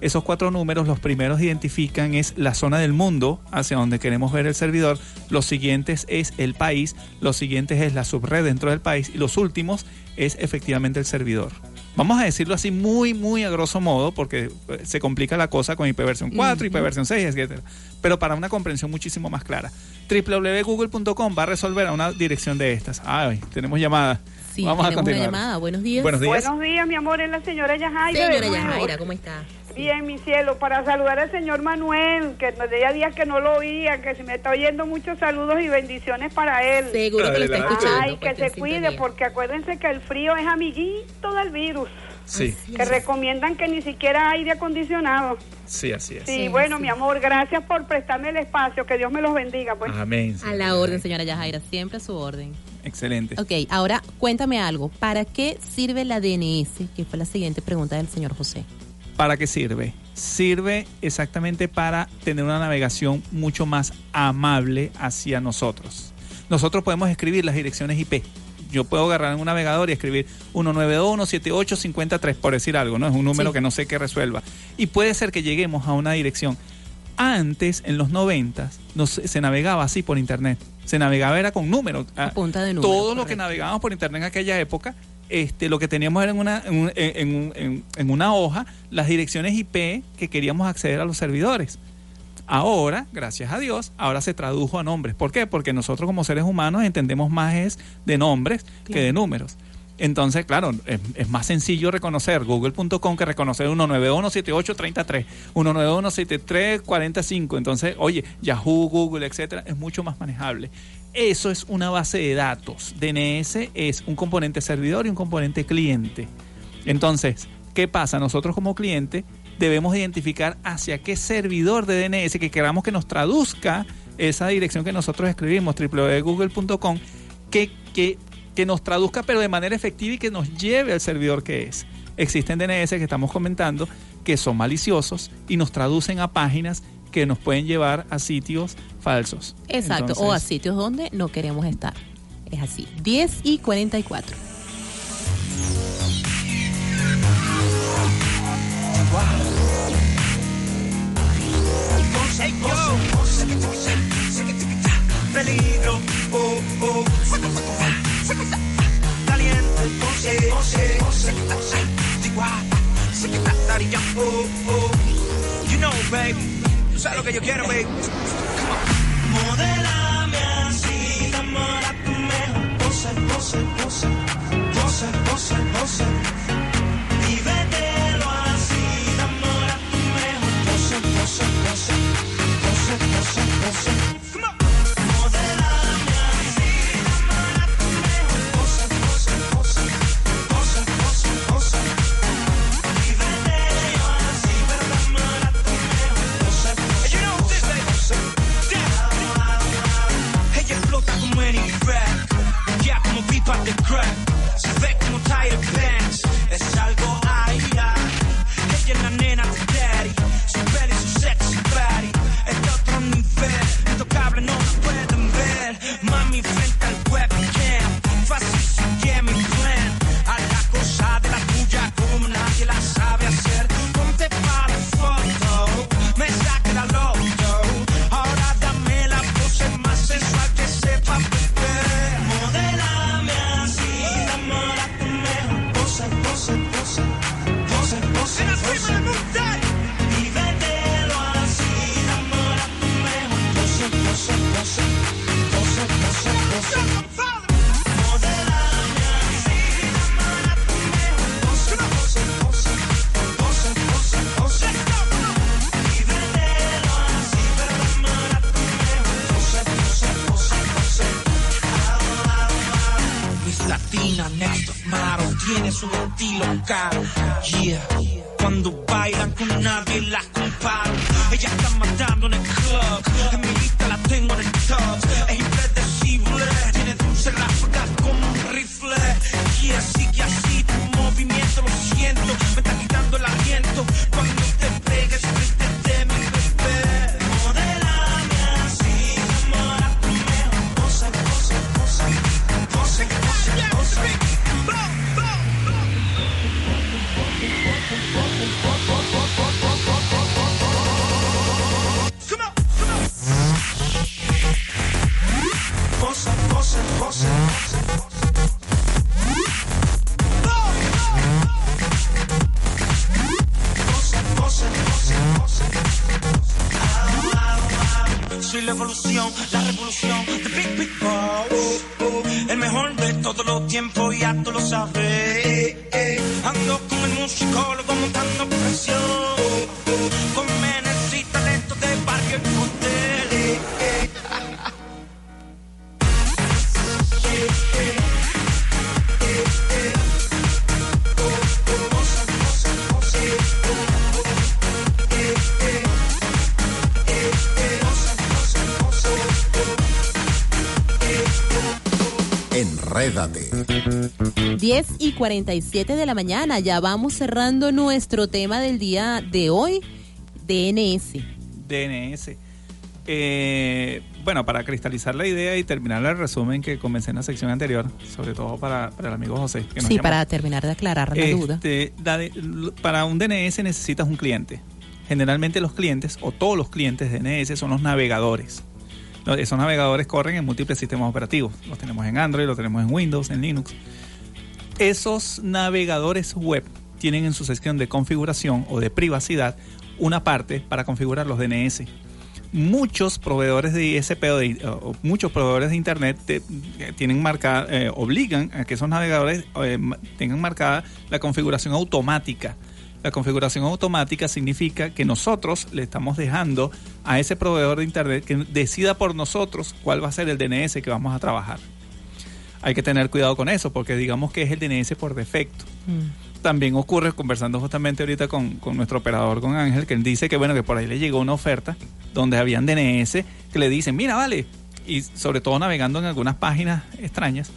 Esos cuatro números, los primeros identifican es la zona del mundo hacia donde queremos ver el servidor, los siguientes es el país, los siguientes es la subred dentro del país y los últimos es efectivamente el servidor. Vamos a decirlo así muy, muy a grosso modo, porque eh, se complica la cosa con IP versión 4, IP Ujú. versión 6, etc. Pero para una comprensión muchísimo más clara. www.google.com va a resolver a una dirección de estas. Ay, tenemos llamada. Sí, Vamos a tenemos una continuar. llamada. Buenos días. Buenos días. Buenos días, mi amor, es la señora Yajaira. Señora. Yajaira, ¿cómo está? Bien, mi cielo, para saludar al señor Manuel, que nos de días que no lo oía, que si me está oyendo muchos saludos y bendiciones para él. Seguro que lo está escuchando, Ay, que pues, se cuide, sintonía. porque acuérdense que el frío es amiguito del virus. Sí, Que recomiendan que ni siquiera aire acondicionado. sí, así es. Sí, bueno, mi amor, gracias por prestarme el espacio. Que Dios me los bendiga, pues. Amén. A la orden, señora Yajaira, siempre a su orden. Excelente. Ok, ahora cuéntame algo. ¿Para qué sirve la DNS? Que fue la siguiente pregunta del señor José. ¿Para qué sirve? Sirve exactamente para tener una navegación mucho más amable hacia nosotros. Nosotros podemos escribir las direcciones IP. Yo puedo agarrar en un navegador y escribir 192.178.53 por decir algo, ¿no? Es un número Sí. que no sé qué resuelva. Y puede ser que lleguemos a una dirección. Antes, en los 90, nos, se navegaba así por internet. Se navegaba era con números. Punta de números, Todo lo que navegábamos por internet en aquella época, este, lo que teníamos era en una, en, en- en- en una hoja las direcciones IP que queríamos acceder a los servidores. Ahora, gracias a Dios, ahora se tradujo a nombres. ¿Por qué? Porque nosotros como seres humanos entendemos más es de nombres que de números. Entonces, claro, es, es más sencillo reconocer google.com que reconocer 1917833, 1917345. Entonces, oye, Yahoo, Google, etcétera, es mucho más manejable. Eso es una base de datos. DNS es un componente servidor y un componente cliente. Entonces, ¿qué pasa? Nosotros como cliente debemos identificar hacia qué servidor de DNS que queramos que nos traduzca esa dirección que nosotros escribimos, www.google.com, que, que, que nos traduzca pero de manera efectiva y que nos lleve al servidor que es. Existen DNS que estamos comentando que son maliciosos y nos traducen a páginas que nos pueden llevar a sitios falsos. Exacto, o a sitios donde no queremos estar. Es así. 10 y 44. Hey, yo. Peligro, oh, oh. Caliente, oh, oh. You know, baby, sabes lo que yo quiero, baby. Modelame así, enamora tu mejor. José, José, José, José, José, José. Vívetelo así, enamora tu mejor. José, José, José, José, José, José. boca. Enrédate. 10 y 47 de la mañana, ya vamos cerrando nuestro tema del día de hoy, DNS. DNS. Eh, bueno, para cristalizar la idea y terminar el resumen que comencé en la sección anterior, sobre todo para, para el amigo José. Que nos Sí, llamó. para terminar de aclarar la duda. Este, da de- l- para un DNS necesitas un cliente. Generalmente los clientes, o todos los clientes de DNS, son los navegadores. Esos navegadores corren en múltiples sistemas operativos. Los tenemos en Android, los tenemos en Windows, en Linux. Esos navegadores web tienen en su sección de configuración o de privacidad una parte para configurar los DNS. Muchos proveedores de ISP o, de- muchos proveedores de Internet te- eh, tienen marcada, eh, obligan a que esos navegadores eh, tengan marcada la configuración automática. La configuración automática significa que nosotros le estamos dejando a ese proveedor de Internet que decida por nosotros cuál va a ser el DNS que vamos a trabajar. Hay que tener cuidado con eso porque digamos que es el DNS por defecto también ocurre, conversando justamente ahorita con, con nuestro operador, con Ángel, que él dice que bueno, que por ahí le llegó una oferta donde habían DNS que le dicen, mira, vale, y sobre todo navegando en algunas páginas extrañas,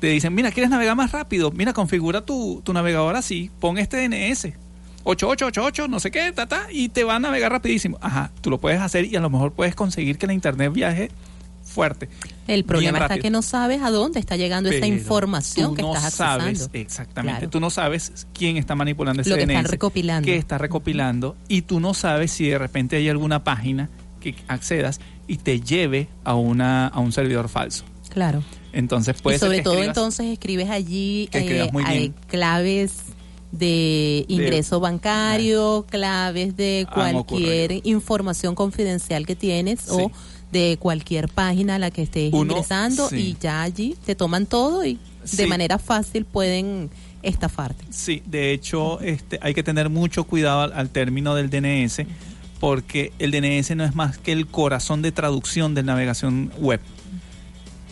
te dicen, mira, ¿quieres navegar más rápido? Mira, configura tu, tu navegador así, pon este DNS. 8888, no sé qué, ta, ta, y te va a navegar rapidísimo. Ajá, tú lo puedes hacer y a lo mejor puedes conseguir que la internet viaje fuerte. El problema está que no sabes a dónde está llegando esa Pero información tú que no estás sabes, accesando. exactamente. Claro. Tú no sabes quién está manipulando ese Lo que están DNS, recopilando. qué está recopilando, y tú no sabes si de repente hay alguna página que accedas y te lleve a una a un servidor falso. Claro. Entonces puede y sobre todo escribas- entonces escribes allí bien. claves de ingreso bancario, claves de Han cualquier información confidencial que tienes o de cualquier página a la que estés Uno- ingresando sí. y ya allí te toman todo y de manera fácil pueden estafarte. Sí, de hecho, este, hay que tener mucho cuidado al, al término del DNS, porque el DNS no es más que el corazón de traducción de navegación web.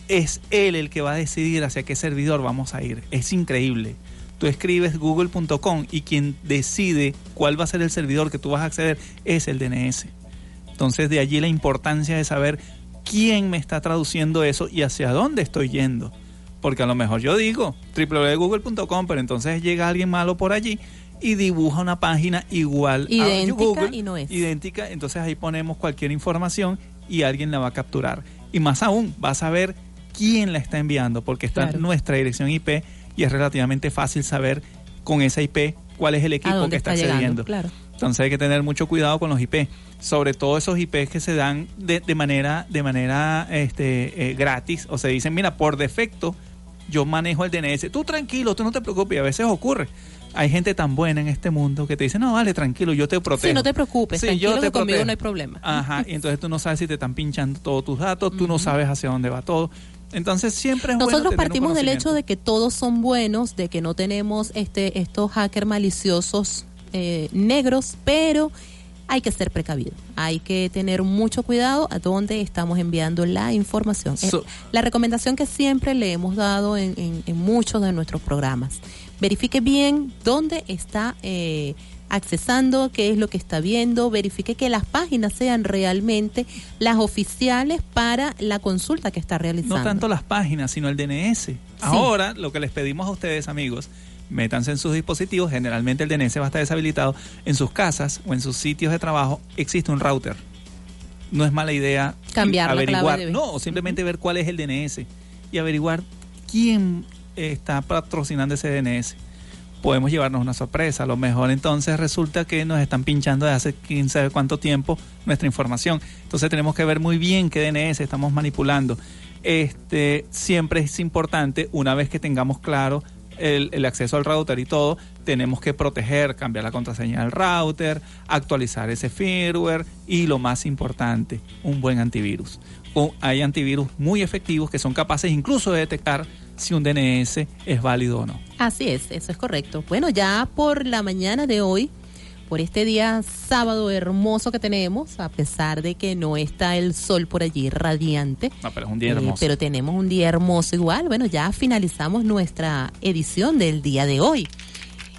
Es él el que va a decidir hacia qué servidor vamos a ir. Es increíble. Tú escribes google.com y quien decide cuál va a ser el servidor que tú vas a acceder es el DNS. Entonces de allí la importancia de saber quién me está traduciendo eso y hacia dónde estoy yendo. Porque a lo mejor yo digo www.google.com, pero entonces llega alguien malo por allí y dibuja una página igual Idéntica a Google, y no es. idéntica, entonces ahí ponemos cualquier información y alguien la va a capturar. Y más aún, va a saber quién la está enviando, porque está Claro. nuestra dirección IP y es relativamente fácil saber con esa IP cuál es el ¿A equipo que está, está llegando? accediendo. Claro. Entonces hay que tener mucho cuidado con los IP, sobre todo esos IP que se dan de, de manera de manera este, eh, gratis o se dicen, mira, por defecto yo manejo el DNS. Tú tranquilo, tú no te preocupes, y a veces ocurre. Hay gente tan buena en este mundo que te dice, no, vale, tranquilo, yo te protejo. Sí, no te preocupes, Sí, tranquilo yo te que conmigo no hay problema. Ajá, y entonces tú no sabes si te están pinchando todos tus datos, tú no sabes hacia dónde va todo. Entonces siempre es Nosotros partimos del hecho de que todos son buenos, de que no tenemos este estos hackers maliciosos eh, negros, pero hay que ser precavido. Hay que tener mucho cuidado a dónde estamos enviando la información. Eh, So- la recomendación que siempre le hemos dado en, en- en muchos de nuestros programas. Verifique bien dónde está eh, accesando, qué es lo que está viendo, verifique que las páginas sean realmente las oficiales para la consulta que está realizando. No tanto las páginas, sino el DNS. Ahora, lo que les pedimos a ustedes, amigos, métanse en sus dispositivos. Generalmente el DNS va a estar deshabilitado. En sus casas o en sus sitios de trabajo existe un router. No es mala idea Cambiar la averiguar, de- no, o simplemente ver cuál es el DNS y averiguar quién está patrocinando ese DNS. Podemos llevarnos una sorpresa. A lo mejor entonces resulta que nos están pinchando desde hace quién sabe cuánto tiempo nuestra información. Entonces tenemos que ver muy bien qué DNS estamos manipulando. Este siempre es importante, una vez que tengamos claro el, acceso al router y todo, tenemos que proteger, cambiar la contraseña del router, actualizar ese firmware y lo más importante, un buen antivirus. Hay antivirus muy efectivos que son capaces incluso de detectar si un DNS es válido o no. Así es, eso es correcto. Bueno, ya por la mañana de hoy, por este día sábado hermoso que tenemos, a pesar de que no está el sol por allí radiante, No, pero es un día eh, hermoso. pero tenemos un día hermoso igual. Bueno, ya finalizamos nuestra edición del día de hoy.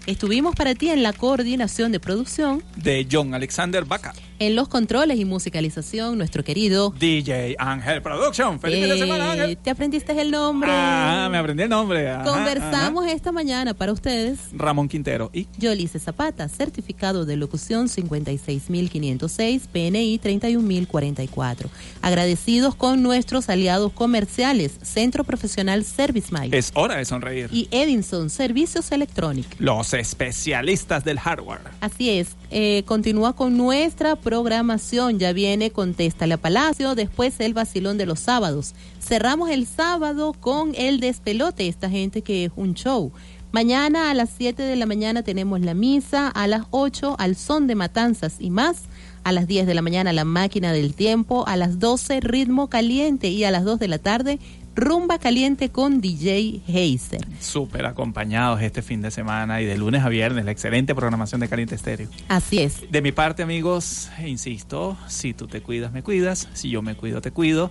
Estuvimos para ti en la coordinación de producción, De John Alexander Baca, en los controles y musicalización, nuestro querido. DJ Ángel Production. ¡Feliz fin de Eh, semana, Ángel! ¿Te aprendiste el nombre? Ah, me aprendí el nombre. Ajá, Conversamos esta mañana para ustedes. Ramón Quintero. Y Yolice Zapata, certificado de locución 56506, PNI 31044. Agradecidos con nuestros aliados comerciales, Centro Profesional Service Mile es hora de sonreír. y Edinson Servicios Electrónicos. Los especialistas del hardware. Así es, eh, continúa con nuestra programación. Ya viene Contéstale a Palacio, después el vacilón de los sábados. Cerramos el sábado con el despelote, esta gente que es un show. Mañana a las 7 de la mañana tenemos la misa, a las 8 al son de matanzas y más. A las 10 de la mañana la máquina del tiempo, a las 12 ritmo caliente y a las 2 de la tarde rumba caliente con DJ Heiser. Súper acompañados este fin de semana y de lunes a viernes. La excelente programación de Caliente Estéreo. Así es. De mi parte, amigos, insisto, si tú te cuidas, me cuidas. Si yo me cuido, te cuido.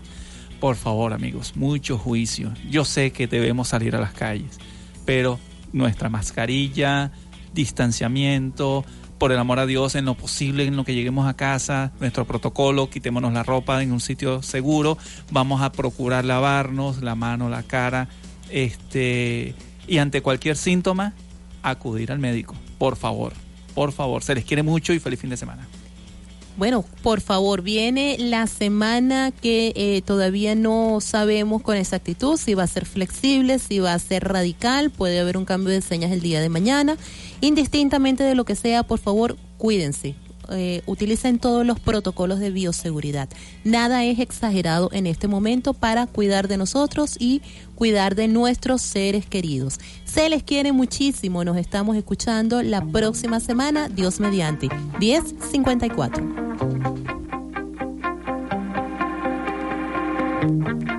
Por favor, amigos, mucho juicio. Yo sé que debemos salir a las calles, pero nuestra mascarilla, distanciamiento, por el amor a Dios, en lo posible, en lo que lleguemos a casa, nuestro protocolo, quitémonos la ropa en un sitio seguro, vamos a procurar lavarnos la mano, la cara, este, y ante cualquier síntoma, acudir al médico, por favor, por favor, se les quiere mucho y feliz fin de semana. Bueno, por favor, viene la semana que eh, todavía no sabemos con exactitud si va a ser flexible, si va a ser radical, puede haber un cambio de señas el día de mañana. Indistintamente de lo que sea, por favor, cuídense. Eh, utilicen todos los protocolos de bioseguridad. Nada es exagerado en este momento para cuidar de nosotros y cuidar de nuestros seres queridos. Se les quiere muchísimo. Nos estamos escuchando la próxima semana, Dios mediante. 1054.